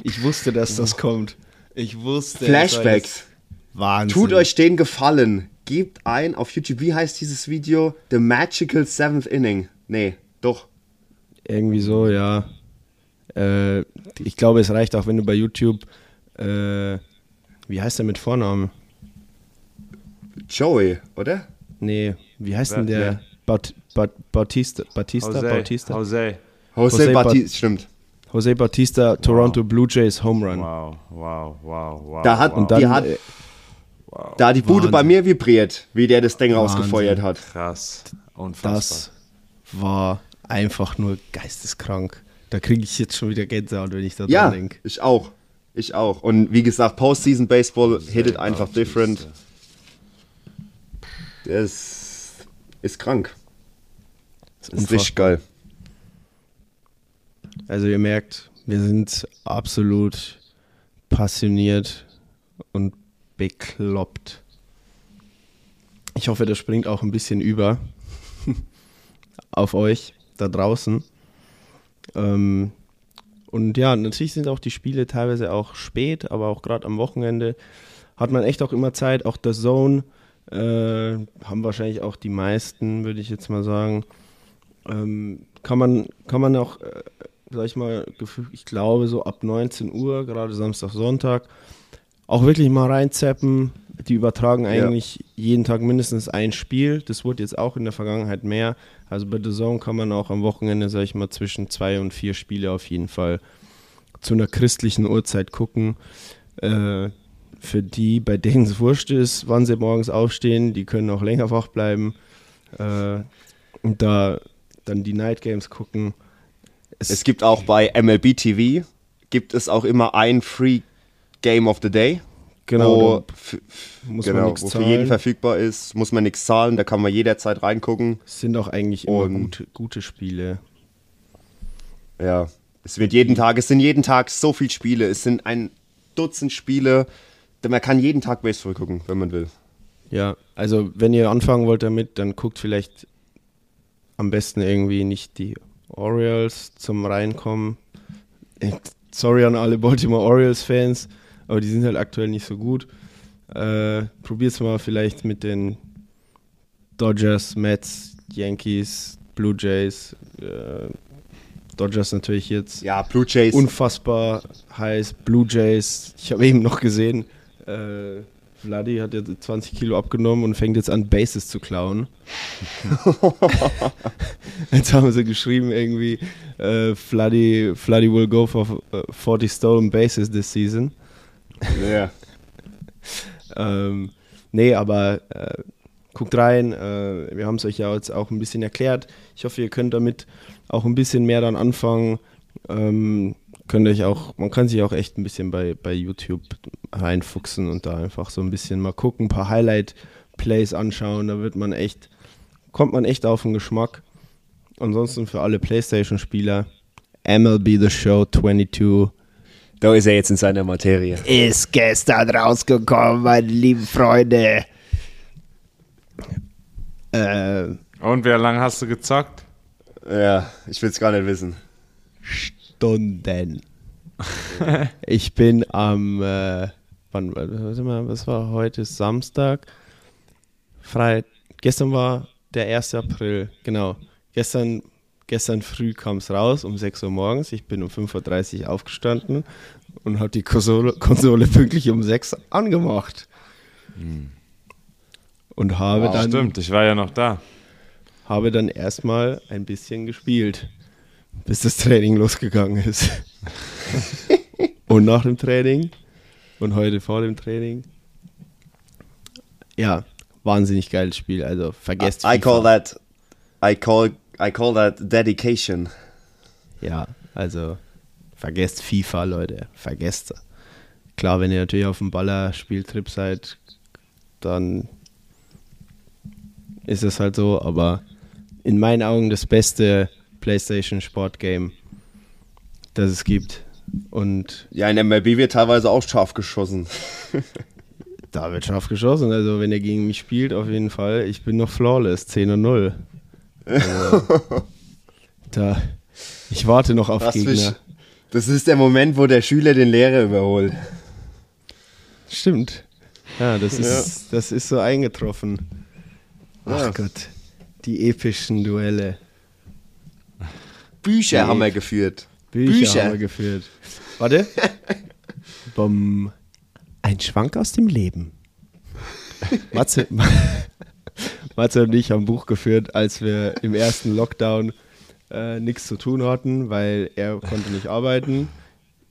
Ich wusste, dass das kommt. Ich wusste. Flashbacks. Wahnsinn. Tut euch den Gefallen. Gebt ein auf YouTube, wie heißt dieses Video? The Magical Seventh Inning. Nee, doch. Irgendwie so, ja. Äh, ich glaube, es reicht auch, wenn du bei YouTube. Äh, wie heißt der mit Vornamen? Joey, oder? Nee, wie heißt denn der? wer? Baut, Baut, Bautista? Bautista? Jose. Bautista? Jose. Jose, Jose Batista, stimmt. Jose Bautista, Toronto Blue Jays Home Run. Wow, wow, wow, wow. Da hat, wow. Und dann, die, hat, äh, da die Bude Wahnsinn. bei mir vibriert, wie der das Ding Wahnsinn. rausgefeuert hat. krass. Unfassbar. das war einfach nur geisteskrank. Da kriege ich jetzt schon wieder Gänsehaut, wenn ich da Ja, dran denke. ich auch. Ich auch. Und wie gesagt, Postseason Baseball hittet einfach different. Das ist krank. Das ist richtig geil. Also ihr merkt, wir sind absolut passioniert und bekloppt. Ich hoffe, das springt auch ein bisschen über auf euch da draußen. Ähm, und ja, natürlich sind auch die Spiele teilweise auch spät, aber auch gerade am Wochenende hat man echt auch immer Zeit. Auch der Zone äh, haben wahrscheinlich auch die meisten, würde ich jetzt mal sagen. Ähm, kann man, kann man auch, äh, sag ich mal, ich glaube so ab 19 Uhr, gerade Samstag, Sonntag, auch wirklich mal reinzappen. Die übertragen eigentlich jeden Tag mindestens ein Spiel. Das wurde jetzt auch in der Vergangenheit mehr. Also bei The Zone kann man auch am Wochenende, sag ich mal, zwischen zwei und vier Spiele auf jeden Fall zu einer christlichen Uhrzeit gucken. Äh, für die, bei denen es wurscht ist, wann sie morgens aufstehen, die können auch länger wach bleiben äh, und da dann die Night Games gucken. Es gibt auch bei MLB TV, gibt es auch immer ein Free Game of the Day. Genau, wo, muss man genau, nichts wo für jeden verfügbar ist, muss man nichts zahlen, da kann man jederzeit reingucken. Es sind auch eigentlich immer Und- gute, gute Spiele. Ja, es wird jeden Tag, es sind jeden Tag so viele Spiele, es sind ein Dutzend Spiele, denn man kann jeden Tag Baseball gucken, wenn man will. Ja, also wenn ihr anfangen wollt damit, dann guckt vielleicht am besten irgendwie nicht die Orioles zum Reinkommen. Sorry an alle Baltimore Orioles-Fans, aber die sind halt aktuell nicht so gut. Äh, probiert's mal vielleicht mit den Dodgers, Mets, Yankees, Blue Jays. Äh, Dodgers natürlich jetzt Ja, Blue Jays. unfassbar heiß. Blue Jays, ich habe eben noch gesehen, äh, Vladi hat jetzt 20 Kilo abgenommen und fängt jetzt an, Bases zu klauen. jetzt haben sie geschrieben irgendwie, äh, Vladi, Vladi will go for äh, 40 stolen bases this season. Ja. Ähm, nee, aber äh, guckt rein. Äh, wir haben es euch ja jetzt auch ein bisschen erklärt. Ich hoffe, ihr könnt damit auch ein bisschen mehr dann anfangen. Ähm, könnt euch auch, man kann sich auch echt ein bisschen bei, bei YouTube reinfuchsen und da einfach so ein bisschen mal gucken, ein paar Highlight-Plays anschauen. Da wird man echt, kommt man echt auf den Geschmack. Ansonsten für alle PlayStation-Spieler, MLB The Show 22 Da ist er jetzt in seiner Materie. Ist gestern rausgekommen, meine lieben Freunde. äh, Und wie lange hast du gezockt? Ja, ich will es gar nicht wissen. Stunden. ich bin am, äh, wann, warte mal, was war heute? Samstag? Frei, gestern war der 1. April, genau. Gestern, gestern früh kam es raus, um 6 Uhr morgens. Ich bin um 5.30 Uhr aufgestanden und habe die Konsole, Konsole pünktlich um 6 Uhr angemacht. Und habe dann Stimmt, ich war ja noch da. habe dann erstmal ein bisschen gespielt, bis das Training losgegangen ist. und nach dem Training und heute vor dem Training. Ja, wahnsinnig geiles Spiel. Also vergesst I FIFA. call that I call I call that dedication. Ja, also vergesst FIFA, Leute. Vergesst. Klar, wenn ihr natürlich auf dem Baller-Spieltrip seid, dann ist es halt so, aber in meinen Augen das beste PlayStation Sportgame, das es gibt. Und Ja, in MLB wird teilweise auch scharf geschossen. da wird scharf geschossen. Also, wenn ihr gegen mich spielt, auf jeden Fall. Ich bin noch flawless, 10 und 0. Also, da, ich warte noch auf für Gegner. Sch- Das ist der Moment, wo der Schüler den Lehrer überholt. Stimmt. Ja, das ist, das ist so eingetroffen. Ach Ja. Gott, die epischen Duelle. Bücher Nee. haben wir geführt. Bücher, Bücher. haben wir geführt. Warte. Bom. Ein Schwank aus dem Leben. Matze, Matze und ich haben Buch geführt, als wir im ersten Lockdown äh, nichts zu tun hatten, weil er konnte nicht arbeiten,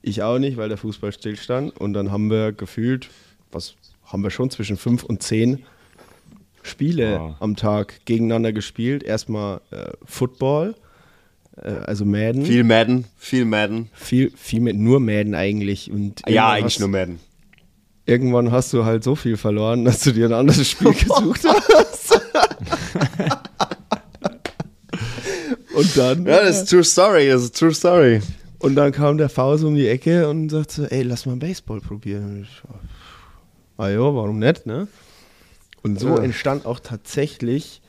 ich auch nicht, weil der Fußball stillstand. Und dann haben wir gefühlt, was haben wir schon zwischen fünf und zehn Spiele Wow. am Tag gegeneinander gespielt. Erstmal äh, Football, äh, also Madden. Viel Madden, viel Madden. Viel, viel mit nur Madden eigentlich. Und Ja, eigentlich nur Madden. Irgendwann hast du halt so viel verloren, dass du dir ein anderes Spiel gesucht hast. und dann, Ja, das ist true story, das ist true story. und dann kam der Faust um die Ecke und sagte, ey, lass mal Baseball probieren. Und ich, ah ja, warum nicht, ne? Und so Ja. entstand auch tatsächlich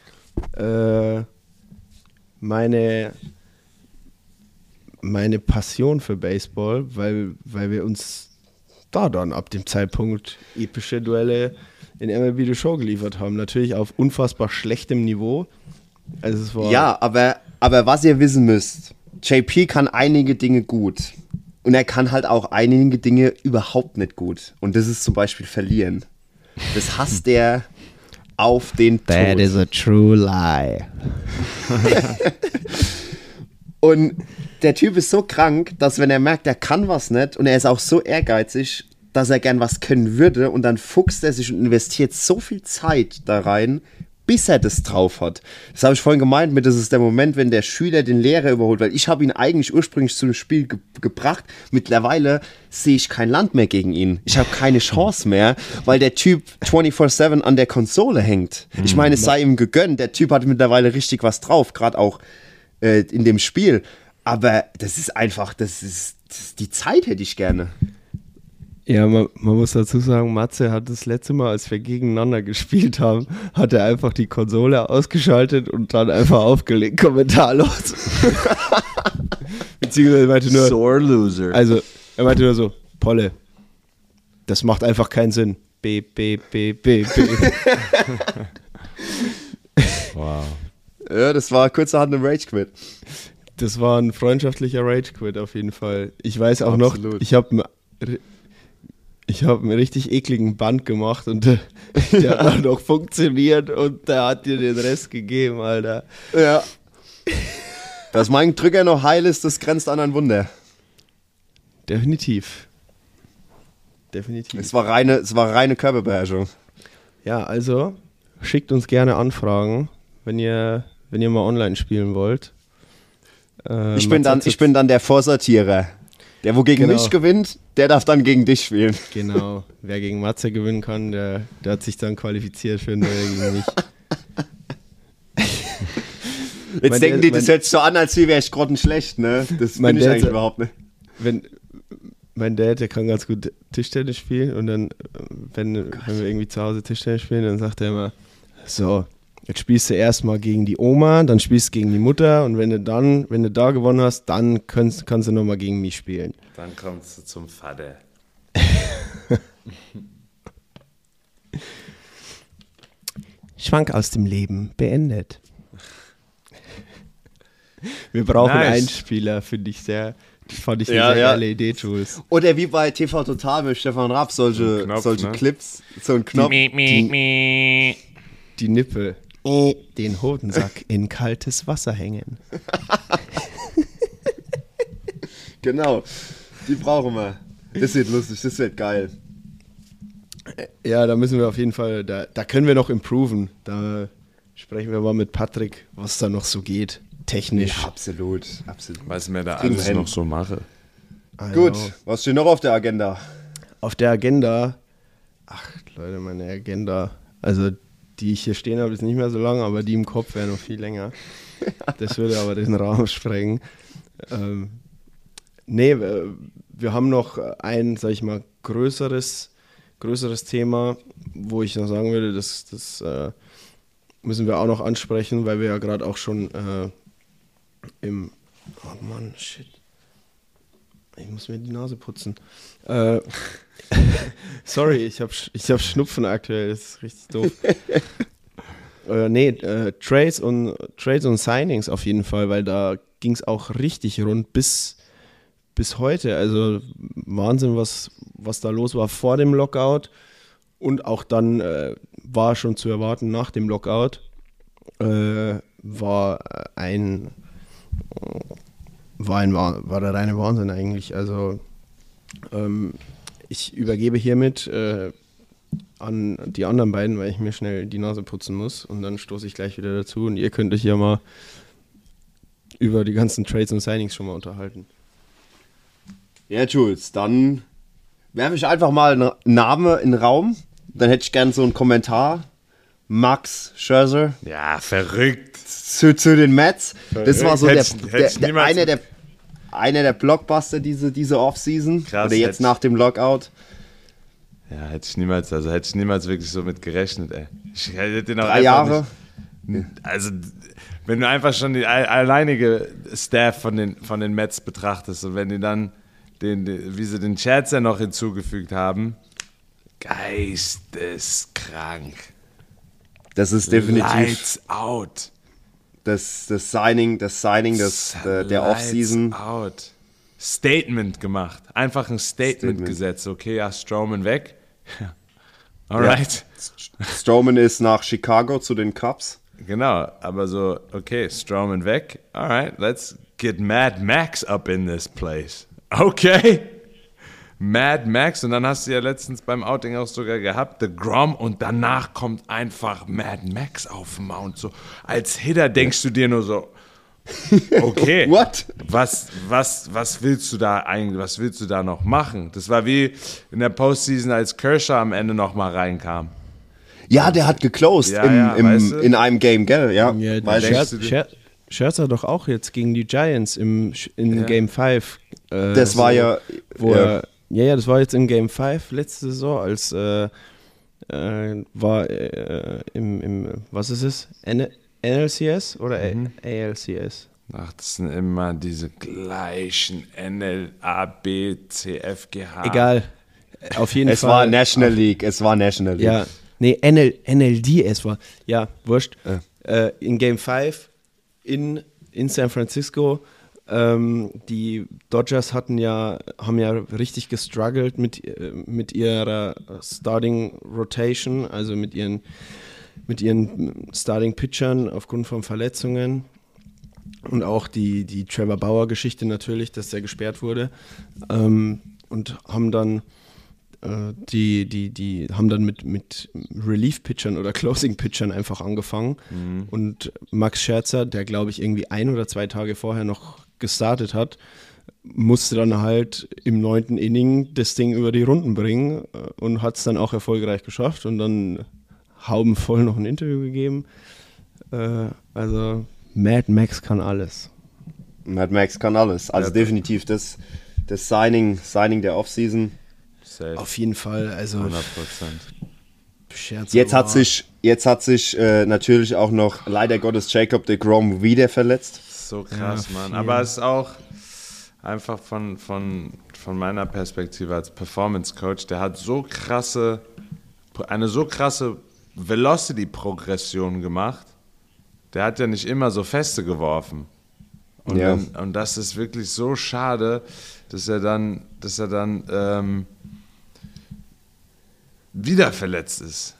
äh, meine, meine Passion für Baseball, weil, weil wir uns da dann ab dem Zeitpunkt epische Duelle in MLB The Show geliefert haben. Natürlich auf unfassbar schlechtem Niveau. Also Ja, aber, aber was ihr wissen müsst, JP kann einige Dinge gut. Und er kann halt auch einige Dinge überhaupt nicht gut. Und das ist zum Beispiel verlieren. Das hasst er auf den Tod. That is a true lie. Und der Typ ist so krank, dass wenn er merkt, er kann was nicht und er ist auch so ehrgeizig, dass er gern was können würde und dann fuchst er sich und investiert so viel Zeit da rein, bis er das drauf hat. Das habe ich vorhin gemeint mit, das ist der Moment, wenn der Schüler den Lehrer überholt, weil ich habe ihn eigentlich ursprünglich zu dem Spiel ge gebracht. Mittlerweile sehe ich kein Land mehr gegen ihn. Ich habe keine Chance mehr, weil der Typ 24/7 an der Konsole hängt. Ich meine, es sei ihm gegönnt. Der Typ hat mittlerweile richtig was drauf, gerade auch äh, in dem Spiel. Aber das ist einfach, das ist, das ist die Zeit hätte ich gerne. Ja, man, man muss dazu sagen, Matze hat das letzte Mal, als wir gegeneinander gespielt haben, hat er einfach die Konsole ausgeschaltet und dann einfach aufgelegt, kommentarlos. Beziehungsweise meinte nur, Sore Loser. also er meinte nur so, Polle, das macht einfach keinen Sinn. B, B, B, B, B. wow. Ja, das war kurzerhand ein Rage-Quit. Das war ein freundschaftlicher Rage-Quit auf jeden Fall. Ich weiß auch Absolut. noch, ich habe ich habe einen richtig ekligen Band gemacht und der, der hat auch noch funktioniert und der hat dir den Rest gegeben, Alter. Ja. Dass mein Drücker noch heil ist, das grenzt an ein Wunder. Definitiv. Definitiv. Es war reine, es war reine Körperbeherrschung. Ja, also schickt uns gerne Anfragen, wenn ihr, wenn ihr mal online spielen wollt. Äh, Ich bin, dann, ich jetzt- bin dann der Vorsortierer. Der, wo gegen Genau. mich gewinnt, der darf dann gegen dich spielen. Genau. Wer gegen Matze gewinnen kann, der, der hat sich dann qualifiziert für den Duell gegen mich. Jetzt Mein denken die, das sich so an, als wäre ich grottenschlecht, ne? Das bin ich Dad- eigentlich überhaupt nicht. Wenn mein Dad, der kann ganz gut Tischtennis spielen und dann, äh, wenn, wenn wir irgendwie zu Hause Tischtennis spielen, dann sagt er immer, so, jetzt spielst du erstmal gegen die Oma, dann spielst du gegen die Mutter und wenn du dann, wenn du da gewonnen hast, dann kannst, kannst du nochmal gegen mich spielen. Dann kommst du zum Vater. Schwank aus dem Leben beendet. Wir brauchen Nice. Einspieler, finde ich sehr. Fand ich Ja, eine sehr ja. geile Idee, Jules. Oder wie bei TV Total mit Stefan Raab, solche, Knopf, solche ne? Clips, so ein Knopf. Die Nippel. Den Hodensack in kaltes Wasser hängen. Genau. Die brauchen wir. Das wird lustig, das wird geil. Ja, da müssen wir auf jeden Fall, da, da können wir noch improven. Da sprechen wir mal mit Patrick, was da noch so geht. Technisch. absolut, absolut. Was mir da alles hin. noch so mache. Also, Gut, was steht noch auf der Agenda? Auf der Agenda, ach Leute, meine Agenda, also die ich hier stehen habe, ist nicht mehr so lang, aber die im Kopf wäre noch viel länger. Das würde aber den Rahmen sprengen. Ähm, nee, wir, wir haben noch ein, sag ich mal, größeres, größeres Thema, wo ich noch sagen würde, das, das äh, müssen wir auch noch ansprechen, weil wir ja gerade auch schon äh, im, oh Mann, shit. Ich muss mir die Nase putzen. Äh, sorry, ich habe ich hab Schnupfen aktuell, das ist richtig doof. äh, nee, äh, Trades, und, Trades und Signings auf jeden Fall, weil da ging es auch richtig rund bis, bis heute. Also Wahnsinn, was, was da los war vor dem Lockout und auch dann äh, war schon zu erwarten nach dem Lockout. Äh, war ein war, ein, war der reine Wahnsinn eigentlich. Also ähm, ich übergebe hiermit äh, an die anderen beiden, weil ich mir schnell die Nase putzen muss und dann stoße ich gleich wieder dazu und ihr könnt euch ja mal über die ganzen Trades und Signings schon mal unterhalten. Ja, Jules, dann werfe ich einfach mal einen Namen in den Raum. Dann hätte ich gern so einen Kommentar. Max Scherzer Ja, verrückt. zu, zu den Mets. Das war so der, der, der, niemals- einer, der, einer der Blockbuster diese, diese Offseason. Krass, Oder jetzt nach dem Lockout. Ja, hätte ich niemals, also hätte ich niemals wirklich so mit gerechnet, ey. Ich hätte den auch Drei einfach Jahre. Nicht, also, wenn du einfach schon die all- alleinige Staff von den, von den Mets betrachtest und wenn die dann, den, den, wie sie den Scherzer noch hinzugefügt haben, geisteskrank. Das ist definitiv Lights out. das, das Signing, das Signing des, der, der Offseason. out. Statement gemacht. Einfach ein Statement, Statement. gesetzt. Okay, ja, Strowman weg. Alright. Strowman ist nach Chicago zu den Cubs. Genau, aber so, okay, Strowman weg. Alright, let's get Mad Max up in this place. Okay. Mad Max und dann hast du ja letztens beim Outing auch sogar gehabt, The Grom und danach kommt einfach Mad Max auf den Mount. So als Hitter denkst du dir nur so, okay, What? was, was, was willst du da eigentlich, was willst du da noch machen? Das war wie in der Postseason, als Kershaw am Ende nochmal reinkam. Ja, der hat geclosed Ja, im, ja, im, weißt du? in einem Game, gell? Ja, Ja, Scherzer doch auch jetzt gegen die Giants im, in Ja. Game 5. Äh, Das war ja, Wo ja, er, ja, ja, das war jetzt in Game 5 letzte Saison, als äh, äh, war äh, im, im, was ist es? N NLCS oder Mhm. ALCS? Ach, das sind immer diese gleichen NL, A, B, C, F, G, H. Egal. Auf jeden es Fall. war National League, es war National League. Ja, nee, NL, NLDS war. Ja, wurscht. Äh, in Game 5 in, in San Francisco. Ähm, die Dodgers hatten ja, haben ja richtig gestruggelt mit, äh, mit ihrer Starting Rotation, also mit ihren, mit ihren Starting Pitchern aufgrund von Verletzungen. Und auch die, die Trevor Bauer-Geschichte natürlich, dass der gesperrt wurde. Ähm, und haben dann äh, die, die, die haben dann mit, mit Relief-Pitchern oder Closing-Pitchern einfach angefangen. Und Max Scherzer, der glaube ich irgendwie ein oder zwei Tage vorher noch gestartet hat, musste dann halt im neunten Inning das Ding über die Runden bringen äh, und hat es dann auch erfolgreich geschafft und dann haubenvoll noch ein Interview gegeben. Äh, also Mad Max kann alles. Mad Max kann alles. Also Ja. definitiv das, das Signing, Signing der Offseason. Safe. Auf jeden Fall, also 100 Prozent. Scherzer Jetzt hat sich, jetzt hat sich äh, natürlich auch noch leider Gottes Jacob de Grom wieder verletzt. So krass, Ja, Mann. Aber es ist auch einfach von, von, von meiner Perspektive als Performance Coach, der hat so krasse, eine so krasse Velocity-Progression gemacht. Der hat ja nicht immer so feste geworfen. Und, Ja. dann, und das ist wirklich so schade, dass er dann, dass er dann ähm, wieder verletzt ist.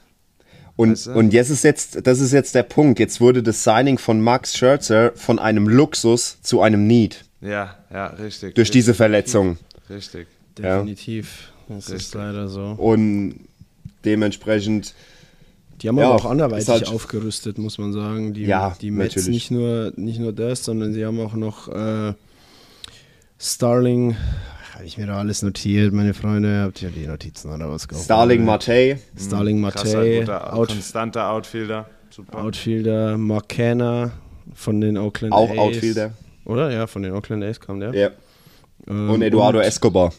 Und, Weißt du? und jetzt ist jetzt, das ist jetzt der Punkt. Jetzt wurde das Signing von Max Scherzer von einem Luxus zu einem Need Ja, ja, richtig. durch richtig, diese Verletzung. Richtig. Definitiv. Das ist Richtig. leider so. Und dementsprechend, Die haben Ja, aber auch ist anderweitig halt- aufgerüstet, muss man sagen. Die, Ja, die Mets natürlich. nicht nur, nicht nur das, sondern sie haben auch noch äh, Starling. Habe ich mir da alles notiert, meine Freunde? Habt ihr die Notizen oder was gekauft? Starling Marte, Starling guter, Out, konstanter Outfielder. Super. Outfielder Marcana von den Oakland auch A's. Outfielder. Oder? Ja, von den Oakland A's kam der. Ja. Ähm, Und Eduardo und Escobar.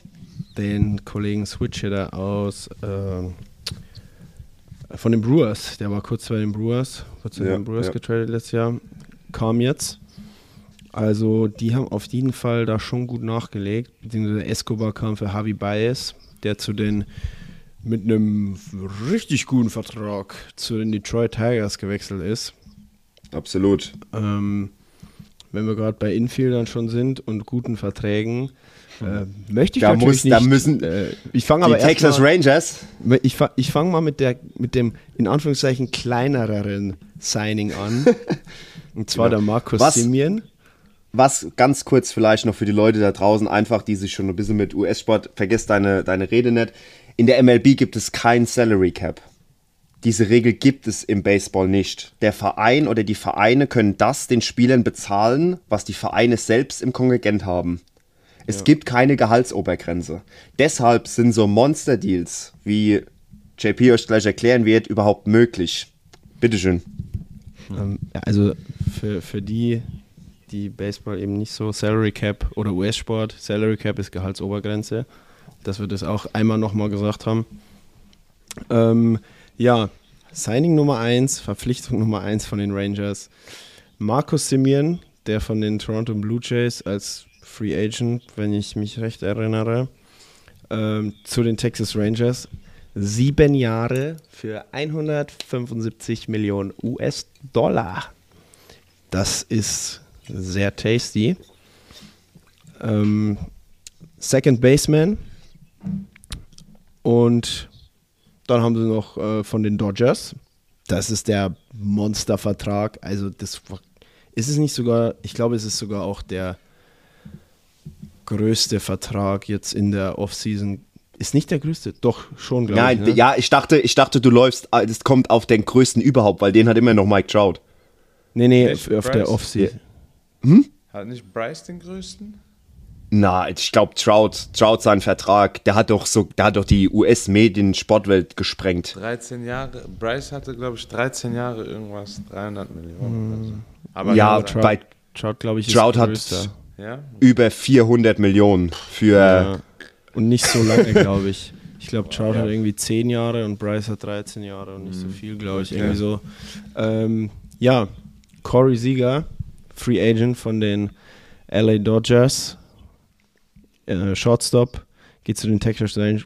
den Kollegen Switchhitter aus ähm, von den Brewers, der war kurz bei den Brewers, kurz zu Ja, den Brewers ja. getradet letztes Jahr, kam jetzt. Also die haben auf jeden Fall da schon gut nachgelegt, beziehungsweise Escobar kam für Javi Baez, der zu den mit einem richtig guten Vertrag zu den Detroit Tigers gewechselt ist. Absolut. Ähm, wenn wir gerade bei Infieldern schon sind und guten Verträgen, äh, möchte ich Da natürlich muss- da nicht. müssen äh, ich fange aber Texas mal, Rangers. ich, fa- ich fange mal mit, der, mit dem in Anführungszeichen kleineren Signing an. Und zwar der Markus Genau. Was? Simeon. Was ganz kurz vielleicht noch für die Leute da draußen, einfach die sich schon ein bisschen mit US-Sport, vergiss deine, deine Rede nicht. In der MLB gibt es kein Salary Cap. Diese Regel gibt es im Baseball nicht. Der Verein oder die Vereine können das den Spielern bezahlen, was die Vereine selbst im Kontingent haben. Es gibt keine Gehaltsobergrenze. Deshalb sind so Monster-Deals, wie JP euch gleich erklären wird, überhaupt möglich. Bitteschön. Ähm, ja, also für, für die, die Baseball eben nicht so Salary Cap oder US-Sport, Salary Cap ist Gehaltsobergrenze, dass wir das auch einmal nochmal gesagt haben. Ähm, ja, Signing Nummer 1, Verpflichtung Nummer 1 von den Rangers. Markus Simeon, der von den Toronto Blue Jays als Free Agent, wenn ich mich recht erinnere, ähm, zu den Texas Rangers. Sieben Jahre für 175 Millionen US-Dollar. Das ist sehr tasty. Ähm, Second Baseman. Und dann haben sie noch äh, von den Dodgers. Das ist der Monstervertrag. Also das ist es nicht sogar, ich glaube, es ist sogar auch der größte Vertrag jetzt in der Offseason ist nicht der größte. Doch, schon, glaube Nein, ich. Ne? ja, ich dachte, ich dachte, du läufst, äh, das kommt auf den größten überhaupt, weil den hat immer noch Mike Trout. Nee, nee, auf, auf der Bryce? Offseason. Hat nicht Bryce den größten? Na, ich glaube, Trout, Trout seinen Vertrag, der hat doch so, der hat doch die US-Medien-Sportwelt gesprengt. 13 Jahre. Bryce hatte, glaube ich, 13 Jahre irgendwas, 300 Millionen oder so. Aber Ja, Trout, bei Trout glaube ich, Trout hat größter. ja? über 400 Millionen für, Ja. Und nicht so lange, glaube ich. Ich glaube, Trout hat irgendwie 10 Jahre und Bryce hat 13 Jahre und nicht so viel, glaube ich. Irgendwie so. Ähm, ja, Corey Seager, Free Agent von den LA Dodgers, äh, Shortstop, geht zu den Texas Rangers,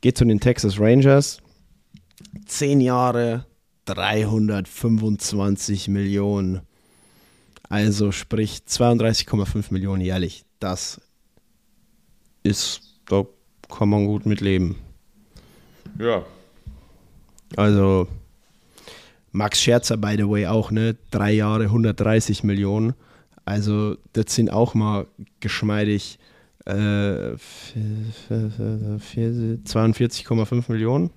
geht zu den Texas Rangers. 10 Jahre, 325 Millionen. Also sprich 32,5 Millionen jährlich. Das ist, da kann man gut mit leben. Ja. Also Max Scherzer, by the way, auch, ne? Drei Jahre, 130 Millionen. Also das sind auch mal geschmeidig äh, vier- vier- vier- 42,5 Millionen.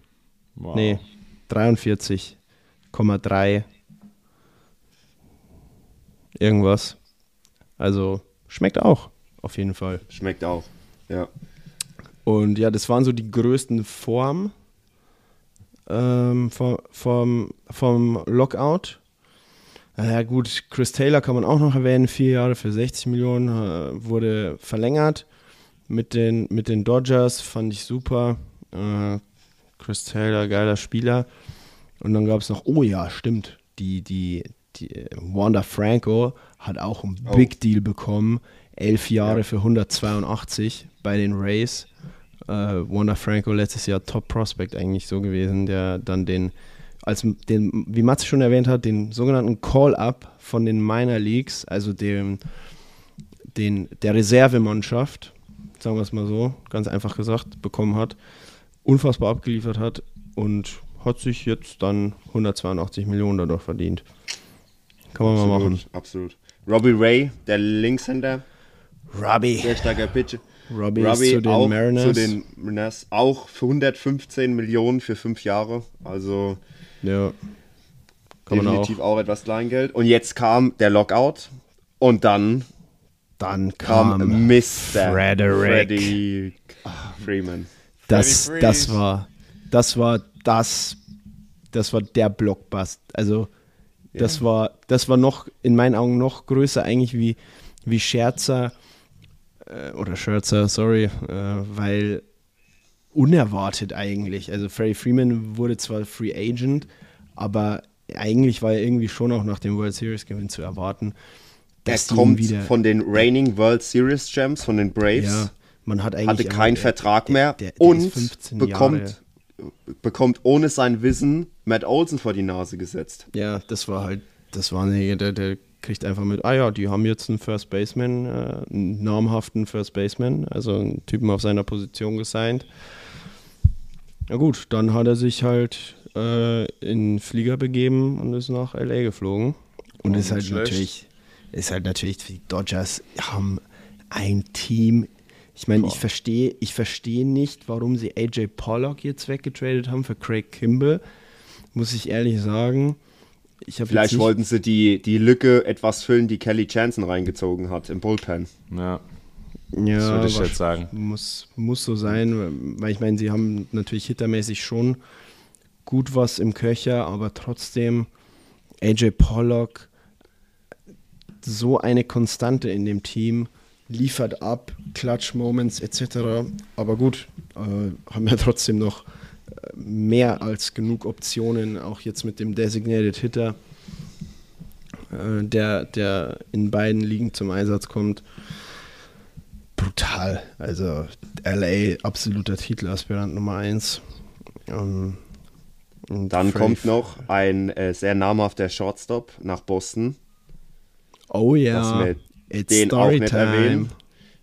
Wow. Nee, 43,3 irgendwas. Also schmeckt auch, auf jeden Fall. schmeckt auch. Ja. Und ja, das waren so die größten Formen ähm, vom, vom, vom Lockout. Ja gut, Chris Taylor kann man auch noch erwähnen, vier Jahre für 60 Millionen, äh, wurde verlängert mit den, mit den Dodgers, fand ich super. Äh, Chris Taylor, geiler Spieler. Und dann gab es noch, oh ja, stimmt, die, die, die äh, Wanda Franco hat auch einen Oh. Big Deal bekommen, elf Jahre Ja. für 182 bei den Rays. Äh, Wanda Franco letztes Jahr Top Prospect eigentlich so gewesen, der dann den, als den, wie Matze schon erwähnt hat, den sogenannten Call-Up von den Minor Leagues, also dem, den, der Reservemannschaft, sagen wir es mal so, ganz einfach gesagt, bekommen hat, unfassbar abgeliefert hat und hat sich jetzt dann 182 Millionen dadurch verdient. Kann man mal machen. Absolut. Robbie Ray, der Linkshänder, Robbie. sehr starker Pitcher. Robbie, Robbie zu den auch Mariners. zu den Mariners, auch für 115 Millionen für fünf Jahre. Also ja. Kann man auch. definitiv auch. etwas Kleingeld. Und jetzt kam der Lockout und dann Dann kam kam Mr. Frederick. Freddie Freeman. Das, das war, das war das, das war der Blockbuster. Also das war, das war noch in meinen Augen noch größer eigentlich wie, wie Scherzer äh, oder Scherzer, sorry, äh, weil unerwartet eigentlich. Also Freddie Freeman wurde zwar Free Agent, aber eigentlich war er irgendwie schon auch nach dem World Series Gewinn zu erwarten. Ihn kommt wieder, von den Reigning World Series Champs, von den Braves. ja, man hat eigentlich hatte keinen der- Vertrag mehr der- der und 15 bekommt, Jahre- bekommt ohne sein Wissen Matt Olsen vor die Nase gesetzt. Ja, das war halt das Wahnsinnige. Der, der kriegt einfach mit, ah ja, die haben jetzt einen First Baseman, äh, einen namhaften First Baseman, also einen Typen auf seiner Position gesigned. Na gut, dann hat er sich halt äh, in den Flieger begeben und ist nach LA geflogen. Und Oh, ist halt schlecht. natürlich, ist halt natürlich, die Dodgers haben ein Team. Ich meine, ich verstehe, ich verstehe nicht, warum sie AJ Pollock jetzt weggetradet haben für Craig Kimball. Muss ich ehrlich sagen. Vielleicht wollten sie die, die Lücke etwas füllen, die Kelly Jansen reingezogen hat im Bullpen. Ja. ja, das würde ich jetzt sagen. Muss, muss so sein, weil ich meine, sie haben natürlich hittermäßig schon gut was im Köcher, aber trotzdem AJ Pollock so eine Konstante in dem Team, liefert ab, Clutch-Moments etc. Aber gut, äh, haben ja trotzdem noch äh, mehr als genug Optionen, auch jetzt mit dem Designated Hitter, äh, der, der in beiden Ligen zum Einsatz kommt. Brutal. Also LA, absoluter Titelaspirant Nummer 1. Ähm, Dann kommt noch ein äh, sehr namhafter Shortstop nach Boston. Oh ja, wir it's den auch nicht Storytime. erwähnen.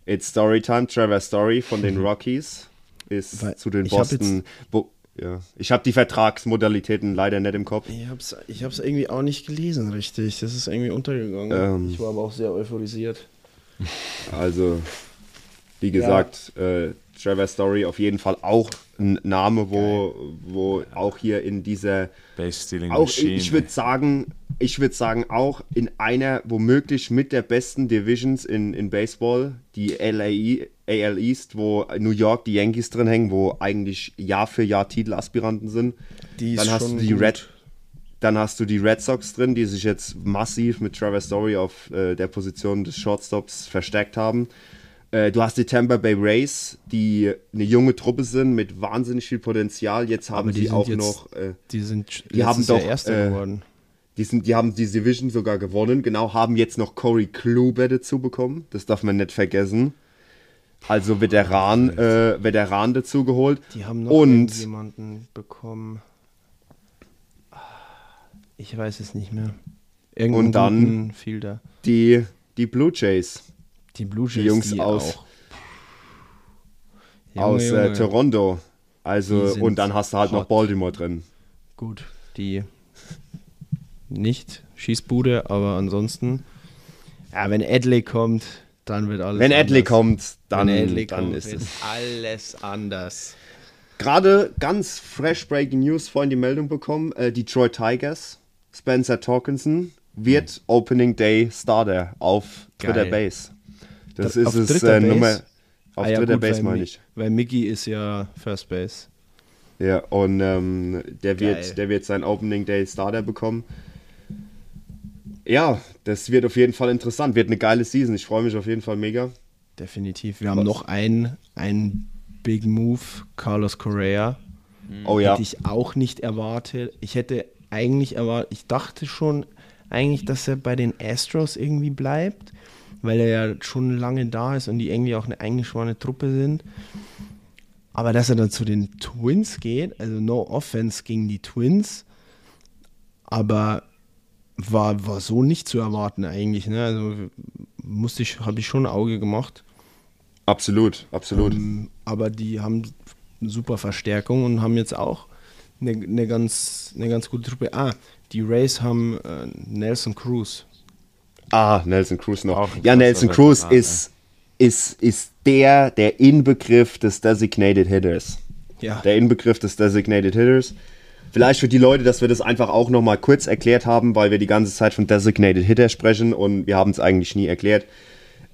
It's Storytime. Trevor Story von den Rockies ist Weil zu den Boston. Bo ja. Ich habe die Vertragsmodalitäten leider nicht im Kopf. Ich hab's, ich hab's irgendwie auch nicht gelesen, richtig. Das ist irgendwie untergegangen. Ähm. ich war aber auch sehr euphorisiert. Also, wie gesagt, äh, Trevor Story auf jeden Fall auch ein Name, wo, wo auch hier in dieser Base Stealing auch Machine. ich würde sagen, ich würde sagen auch in einer womöglich mit der besten Divisions in, in Baseball, die LAE, AL East, wo New York die Yankees drin hängen, wo eigentlich Jahr für Jahr Titelaspiranten sind. Die ist Dann hast du die gut. Red dann hast du die Red Sox drin, die sich jetzt massiv mit Trevor Story auf äh, der Position des Shortstops verstärkt haben. Äh, du hast die Tampa Bay Rays, die eine junge Truppe sind mit wahnsinnig viel Potenzial. Jetzt haben die sind auch jetzt- noch äh, Die sind Die haben doch, Erster äh, geworden. die, sind, die haben die Division sogar gewonnen, genau, haben jetzt noch Corey Kluber dazu bekommen. Das darf man nicht vergessen. Also Veteran, äh, Veteran dazu geholt. Die haben noch Und jemanden bekommen. Ah, Ich weiß es nicht mehr. Irgendeinen Und dann- Fielder. die, die Blue Jays Die Blue Jays, die Jungs aus- auch. Junge, aus äh. Toronto. Die Also, und dann hast du halt noch hot. Baltimore drin. Gut, die nicht Schießbude, aber ansonsten. Ja, wenn Adley kommt, dann wird alles Wenn Adley kommt, dann, Adley dann kommt, ist es. alles anders. Gerade ganz fresh breaking News vorhin die Meldung bekommen: äh, Detroit Tigers, Spencer Torkinson wird Opening Day Starter auf Geil. dritter Base. Das ist auf es äh? Nummer. Auf Ah ja, dritter gut, Base meine ich. Weil Mickey ist ja First Base. Ja, und ähm, der, Geil. wird, der wird seinen Opening Day Starter bekommen. Ja, das wird auf jeden Fall interessant. Wird eine geile Season. Ich freue mich auf jeden Fall mega. Definitiv. Wir haben noch einen, einen Big Move, Carlos Correa. Oh ja. Hätte ich auch nicht erwartet. Ich hätte eigentlich erwartet, ich dachte schon eigentlich, dass er bei den Astros irgendwie bleibt, weil er ja schon lange da ist und die irgendwie auch eine eingeschworene Truppe sind. Aber dass er dann zu den Twins geht, also no offense gegen die Twins, aber war, war so nicht zu erwarten eigentlich. Ne? Also musste ich, habe ich schon ein Auge gemacht. Absolut, absolut. Ähm, aber die haben eine super Verstärkung und haben jetzt auch eine, eine, ganz, eine ganz gute Truppe. Ah, die Rays haben äh, Nelson Cruz. Ah, Nelson Cruz noch. Ja, Nelson Cruz Veteran, ist, ist, ist der, der Inbegriff des Designated Hitters. Ja. Der Inbegriff des Designated Hitters. Vielleicht für die Leute, dass wir das einfach auch nochmal kurz erklärt haben, weil wir die ganze Zeit von Designated Hitter sprechen und wir haben es eigentlich nie erklärt.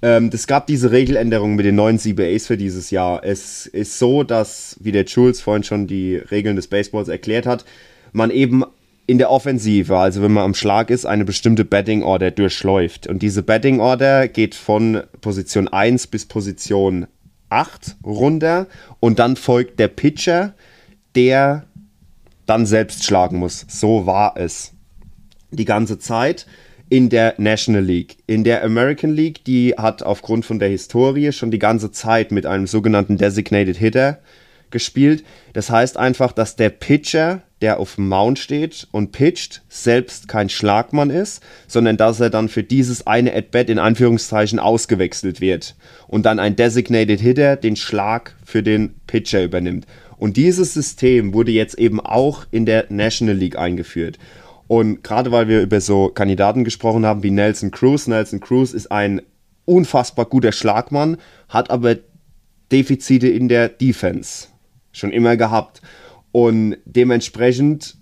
Ähm, es gab diese Regeländerung mit den neuen CBAs für dieses Jahr. Es ist so, dass, wie der Jules vorhin schon die Regeln des Baseballs erklärt hat, man eben in der Offensive, also wenn man am Schlag ist, eine bestimmte Batting Order durchläuft. Und diese Batting Order geht von Position 1 bis Position 8 runter und dann folgt der Pitcher, der dann selbst schlagen muss. So war es die ganze Zeit in der National League. In der American League, die hat aufgrund von der Historie schon die ganze Zeit mit einem sogenannten Designated Hitter gespielt. Das heißt einfach, dass der Pitcher, der auf dem Mount steht und pitcht, selbst kein Schlagmann ist, sondern dass er dann für dieses eine At-Bat in Anführungszeichen ausgewechselt wird und dann ein Designated Hitter den Schlag für den Pitcher übernimmt. Und dieses System wurde jetzt eben auch in der National League eingeführt. Und gerade weil wir über so Kandidaten gesprochen haben wie Nelson Cruz, Nelson Cruz ist ein unfassbar guter Schlagmann, hat aber Defizite in der Defense schon immer gehabt. Und dementsprechend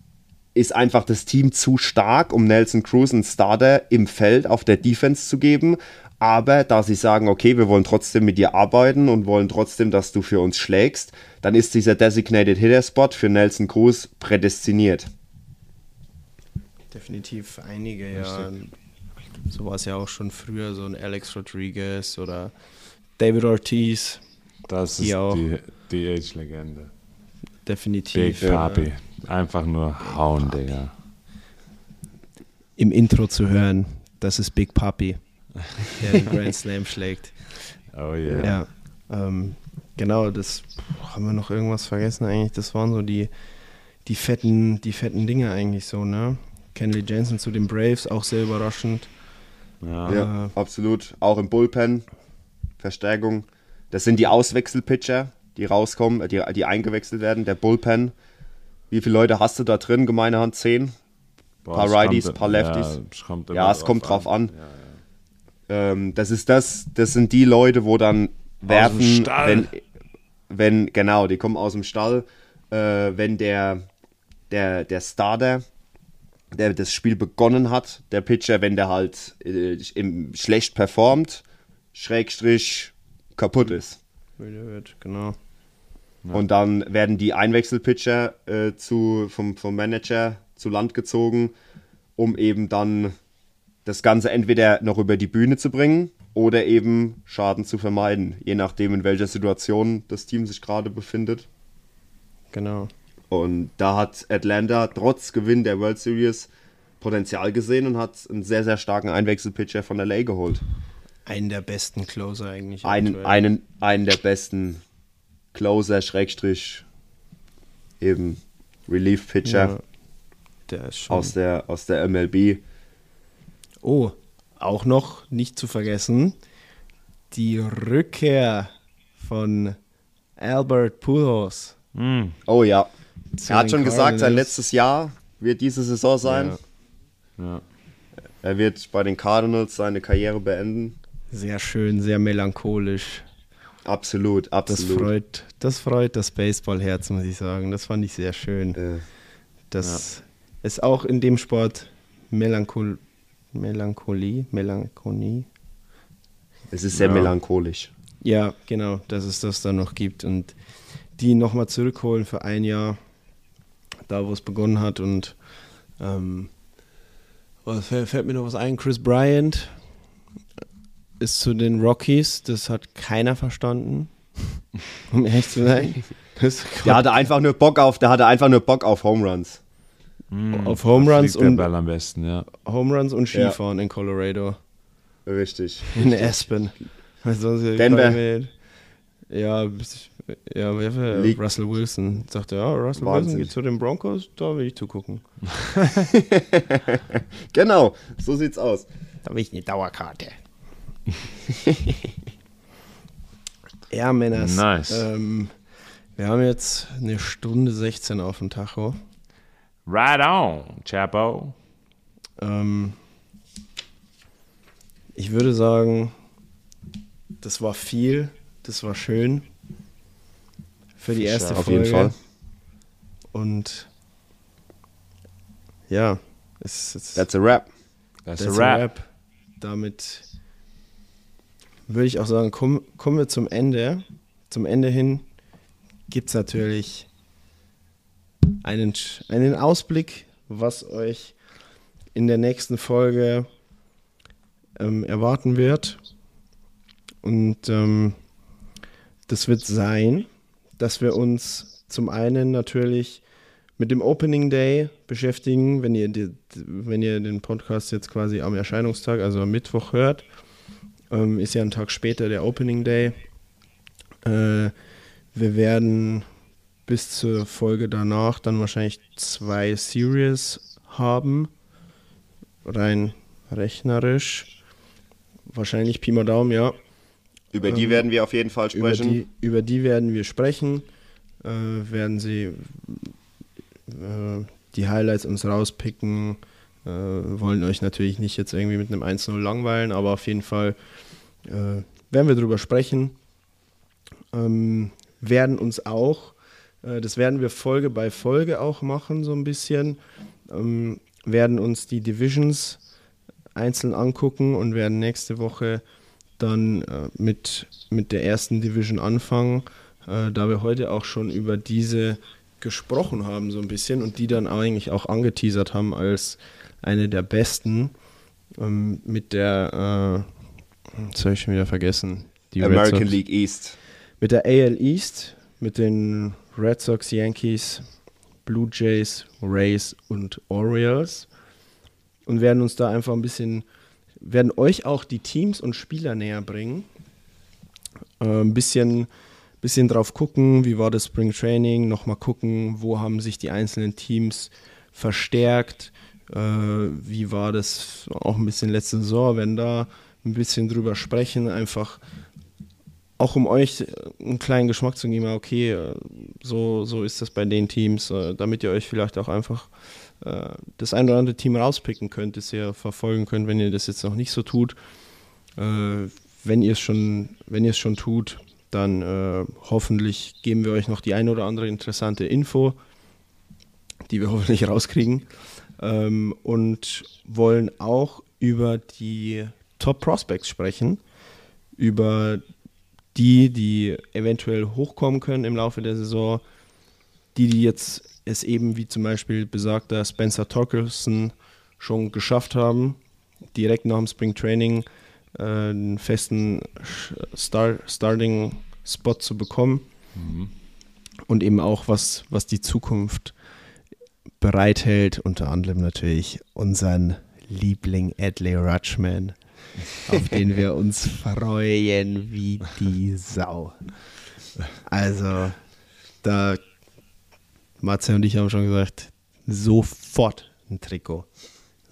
ist einfach das Team zu stark, um Nelson Cruz einen Starter im Feld auf der Defense zu geben. Aber da sie sagen, okay, wir wollen trotzdem mit dir arbeiten und wollen trotzdem, dass du für uns schlägst, dann ist dieser Designated Hitter Spot für Nelson Cruz prädestiniert. Definitiv einige, ja. So war es ja auch schon früher, so ein Alex Rodriguez oder David Ortiz. Das ist Die die Age-Legende. Big Definitiv. Papi. Einfach nur hauen, Digga. Im Intro zu hören, das ist Big Papi, der den Grand Slam schlägt. Oh yeah. Ja, ähm, genau, das haben wir noch irgendwas vergessen eigentlich. Das waren so die, die fetten, die fetten Dinge eigentlich so, ne? Kenley Jensen zu den Braves, auch sehr überraschend. Ja. Ja, Äh, absolut. Auch im Bullpen. Verstärkung. Das sind die Auswechselpitcher, die rauskommen, die, die eingewechselt werden. Der Bullpen. Wie viele Leute hast du da drin? Gemeine Hand 10? Boah, Paar es Righties, kommt- paar Lefties. Ja, es kommt, Ja, es kommt drauf an. Ähm, das ist das, das sind die Leute, wo dann werfen, Stall. wenn, wenn, genau, die kommen aus dem Stall, äh, wenn der, der, der Starter, der das Spiel begonnen hat, der Pitcher, wenn der halt äh, im, schlecht performt, Schrägstrich kaputt ist. Wird, genau. Und dann werden die Einwechselpitcher äh, zu, vom, vom Manager zu Land gezogen, um eben dann das Ganze entweder noch über die Bühne zu bringen oder eben Schaden zu vermeiden, je nachdem, in welcher Situation das Team sich gerade befindet. Genau. Und da hat Atlanta trotz Gewinn der World Series Potenzial gesehen und hat einen sehr, sehr starken Einwechselpitcher von LA geholt. Einen der besten Closer eigentlich. Einen, einen, einen der besten Closer, Schrägstrich, eben Relief-Pitcher Ja, der ist schon. aus, der, aus der MLB. Oh, auch noch nicht zu vergessen, die Rückkehr von Albert Pujols. Oh ja. zu Er hat schon gesagt, sein Cardinals. letztes Jahr wird diese Saison sein. Ja. Ja. Er wird bei den Cardinals seine Karriere beenden. Sehr schön, sehr melancholisch. Absolut, Das absolut. freut, das freut das Baseballherz, muss ich sagen. Das fand ich sehr schön. Äh, Das ist auch in dem Sport Melanchol Melancholie, Melancholie. es ist sehr Ja. melancholisch. Ja, genau, dass es das dann noch gibt und die nochmal zurückholen für ein Jahr, da wo es begonnen hat und ähm, fällt mir noch was ein? Chris Bryant ist zu den Rockies, das hat keiner verstanden, um ehrlich zu sein. Das Der hatte einfach nur Bock auf, der hatte einfach nur Bock auf Home Runs. auf Home Runs und Ball am besten, ja. Home Runs und Ja. Skifahren in Colorado. Richtig. In Aspen. Weil sonst Denver. Ja, ja, Russell Wilson. Sagte, ja, Russell Wilson Wahnsinnig. geht zu den Broncos, da will ich zugucken. Genau, so sieht's aus. Da will ich eine Dauerkarte. ja, Männers. Nice. Ähm, wir haben jetzt eine Stunde 16 auf dem Tacho. Right on, Chapo. Ähm, ich würde sagen, das war viel, das war schön für die erste Auf Folge. jeden Fall. Und ja, es ist That's a wrap. That's, that's a a wrap. wrap. Damit würde ich auch sagen, komm, kommen wir zum Ende. Zum Ende hin gibt es natürlich einen, einen Ausblick, was euch in der nächsten Folge ähm, erwarten wird. Und ähm, das wird sein, dass wir uns zum einen natürlich mit dem Opening Day beschäftigen, wenn ihr, die, wenn ihr den Podcast jetzt quasi am Erscheinungstag, also am Mittwoch hört, ähm, ist ja ein Tag später der Opening Day. Äh, wir werden bis zur Folge danach dann wahrscheinlich zwei Series haben, rein rechnerisch. Wahrscheinlich Pi mal Daumen, ja. Über die werden wir auf jeden Fall Über sprechen. die, über die werden wir sprechen. Äh, werden sie äh, die Highlights uns rauspicken. Äh, wollen euch natürlich nicht jetzt irgendwie mit einem 1-0 langweilen, aber auf jeden Fall äh, werden wir darüber sprechen. Ähm, werden uns auch, äh, das werden wir Folge bei Folge auch machen, so ein bisschen. Ähm, werden uns die Divisions einzeln angucken und werden nächste Woche dann äh, mit, mit der ersten Division anfangen, äh, da wir heute auch schon über diese gesprochen haben, so ein bisschen und die dann eigentlich auch angeteasert haben als eine der besten ähm, mit der, äh, jetzt habe ich schon wieder vergessen, die American. League East. Mit der AL East, mit den Red Sox, Yankees, Blue Jays, Rays und Orioles und werden uns da einfach ein bisschen, werden euch auch die Teams und Spieler näher bringen. Äh, ein bisschen, bisschen drauf gucken, wie war das Spring Training, nochmal gucken, wo haben sich die einzelnen Teams verstärkt, wie war das auch ein bisschen letzte Saison, wenn da ein bisschen drüber sprechen, einfach auch um euch einen kleinen Geschmack zu geben, okay, äh, so, so ist das bei den Teams, äh, damit ihr euch vielleicht auch einfach äh, das ein oder andere Team rauspicken könnt, das ihr verfolgen könnt, wenn ihr das jetzt noch nicht so tut. Äh, Wenn ihr es schon, wenn ihr es schon tut, dann äh, hoffentlich geben wir euch noch die eine oder andere interessante Info, die wir hoffentlich rauskriegen. Ähm, und wollen auch über die Top Prospects sprechen, über die, die eventuell hochkommen können im Laufe der Saison, die, die jetzt es eben wie zum Beispiel besagter Spencer Torkelson schon geschafft haben, direkt nach dem Spring Training äh, einen festen Star Starting Spot zu bekommen. Und eben auch was, was die Zukunft bereithält, unter anderem natürlich unseren Liebling Adley Rutschman, auf den wir uns freuen wie die Sau. Also, da, Matze und ich haben schon gesagt, sofort ein Trikot.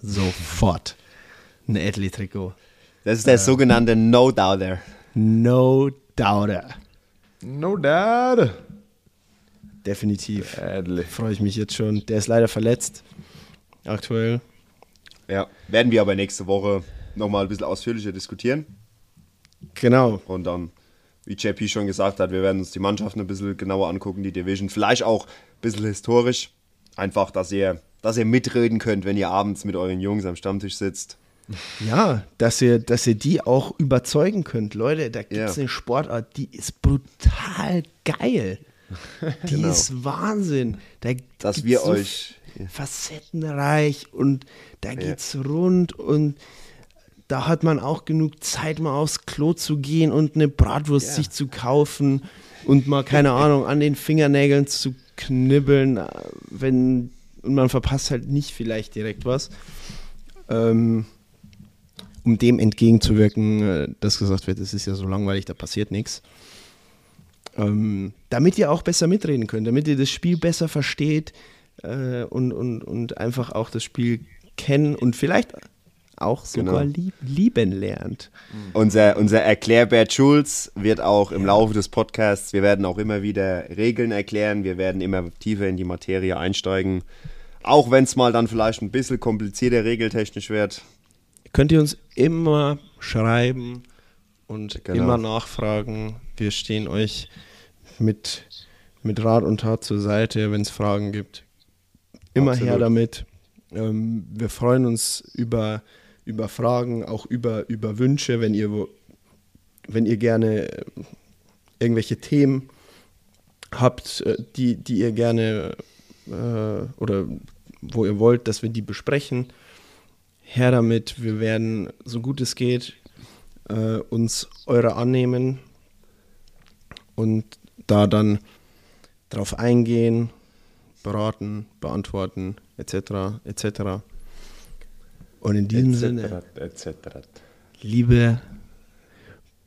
Sofort ein Adley-Trikot. Das ist der sogenannte No-Doubter. No doubter. Definitiv. Adley. Freue ich mich jetzt schon. Der ist leider verletzt. Aktuell. Ja, werden wir aber nächste Woche nochmal ein bisschen ausführlicher diskutieren. Genau. Und dann, wie JP schon gesagt hat, wir werden uns die Mannschaften ein bisschen genauer angucken, die Division. Vielleicht auch ein bisschen historisch. Einfach, dass ihr, dass ihr mitreden könnt, wenn ihr abends mit euren Jungs am Stammtisch sitzt. Ja, dass ihr, dass ihr die auch überzeugen könnt. Leute, da gibt es Ja. eine Sportart, die ist brutal geil. Die Genau. ist Wahnsinn. Da Dass wir so euch- facettenreich und da geht's rund und da hat man auch genug Zeit, mal aufs Klo zu gehen und eine Bratwurst Ja. sich zu kaufen und mal, keine Ahnung, an den Fingernägeln zu knibbeln, äh, wenn, und man verpasst halt nicht vielleicht direkt was. Ähm, um dem entgegenzuwirken, äh, dass gesagt wird, es ist ja so langweilig, da passiert nichts. Ähm, damit ihr auch besser mitreden könnt, damit ihr das Spiel besser versteht äh, und, und, und einfach auch das Spiel kennen und vielleicht auch sogar Genau. lieb, lieben lernt. Unser, unser Erklärbär Schulz wird auch im Laufe des Podcasts, wir werden auch immer wieder Regeln erklären, wir werden immer tiefer in die Materie einsteigen. Auch wenn es mal dann vielleicht ein bisschen komplizierter regeltechnisch wird. Könnt ihr uns immer schreiben und Genau. immer nachfragen. Wir stehen euch mit, mit Rat und Tat zur Seite, wenn es Fragen gibt. Immer her Absolut. damit. Ähm, wir freuen uns über, über Fragen, auch über, über Wünsche, wenn ihr, wo- wenn ihr gerne äh, irgendwelche Themen habt, äh, die, die ihr gerne äh, oder wo ihr wollt, dass wir die besprechen her damit. Wir werden, so gut es geht, äh, uns eure annehmen und da dann drauf eingehen, beraten, beantworten, etc. etc. Und in diesem Sinne, etc. liebe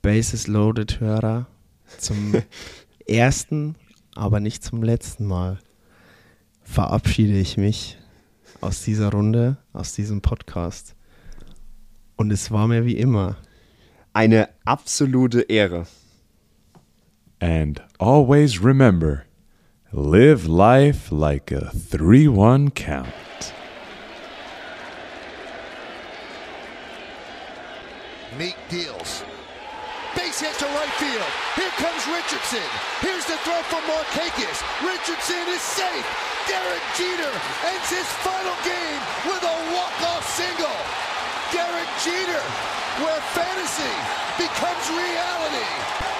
Bases Loaded Hörer, zum ersten, aber nicht zum letzten Mal verabschiede ich mich aus dieser Runde, aus diesem Podcast. Und es war mir wie immer. Eine absolute Ehre. And always remember, live life like a 3-1 count. Meek deals. Base hit to right field. Here comes Richardson. Here's the throw from Markakis. Richardson is safe. Derek Jeter ends his final game with a walk-off single. Derek Jeter, where fantasy becomes reality.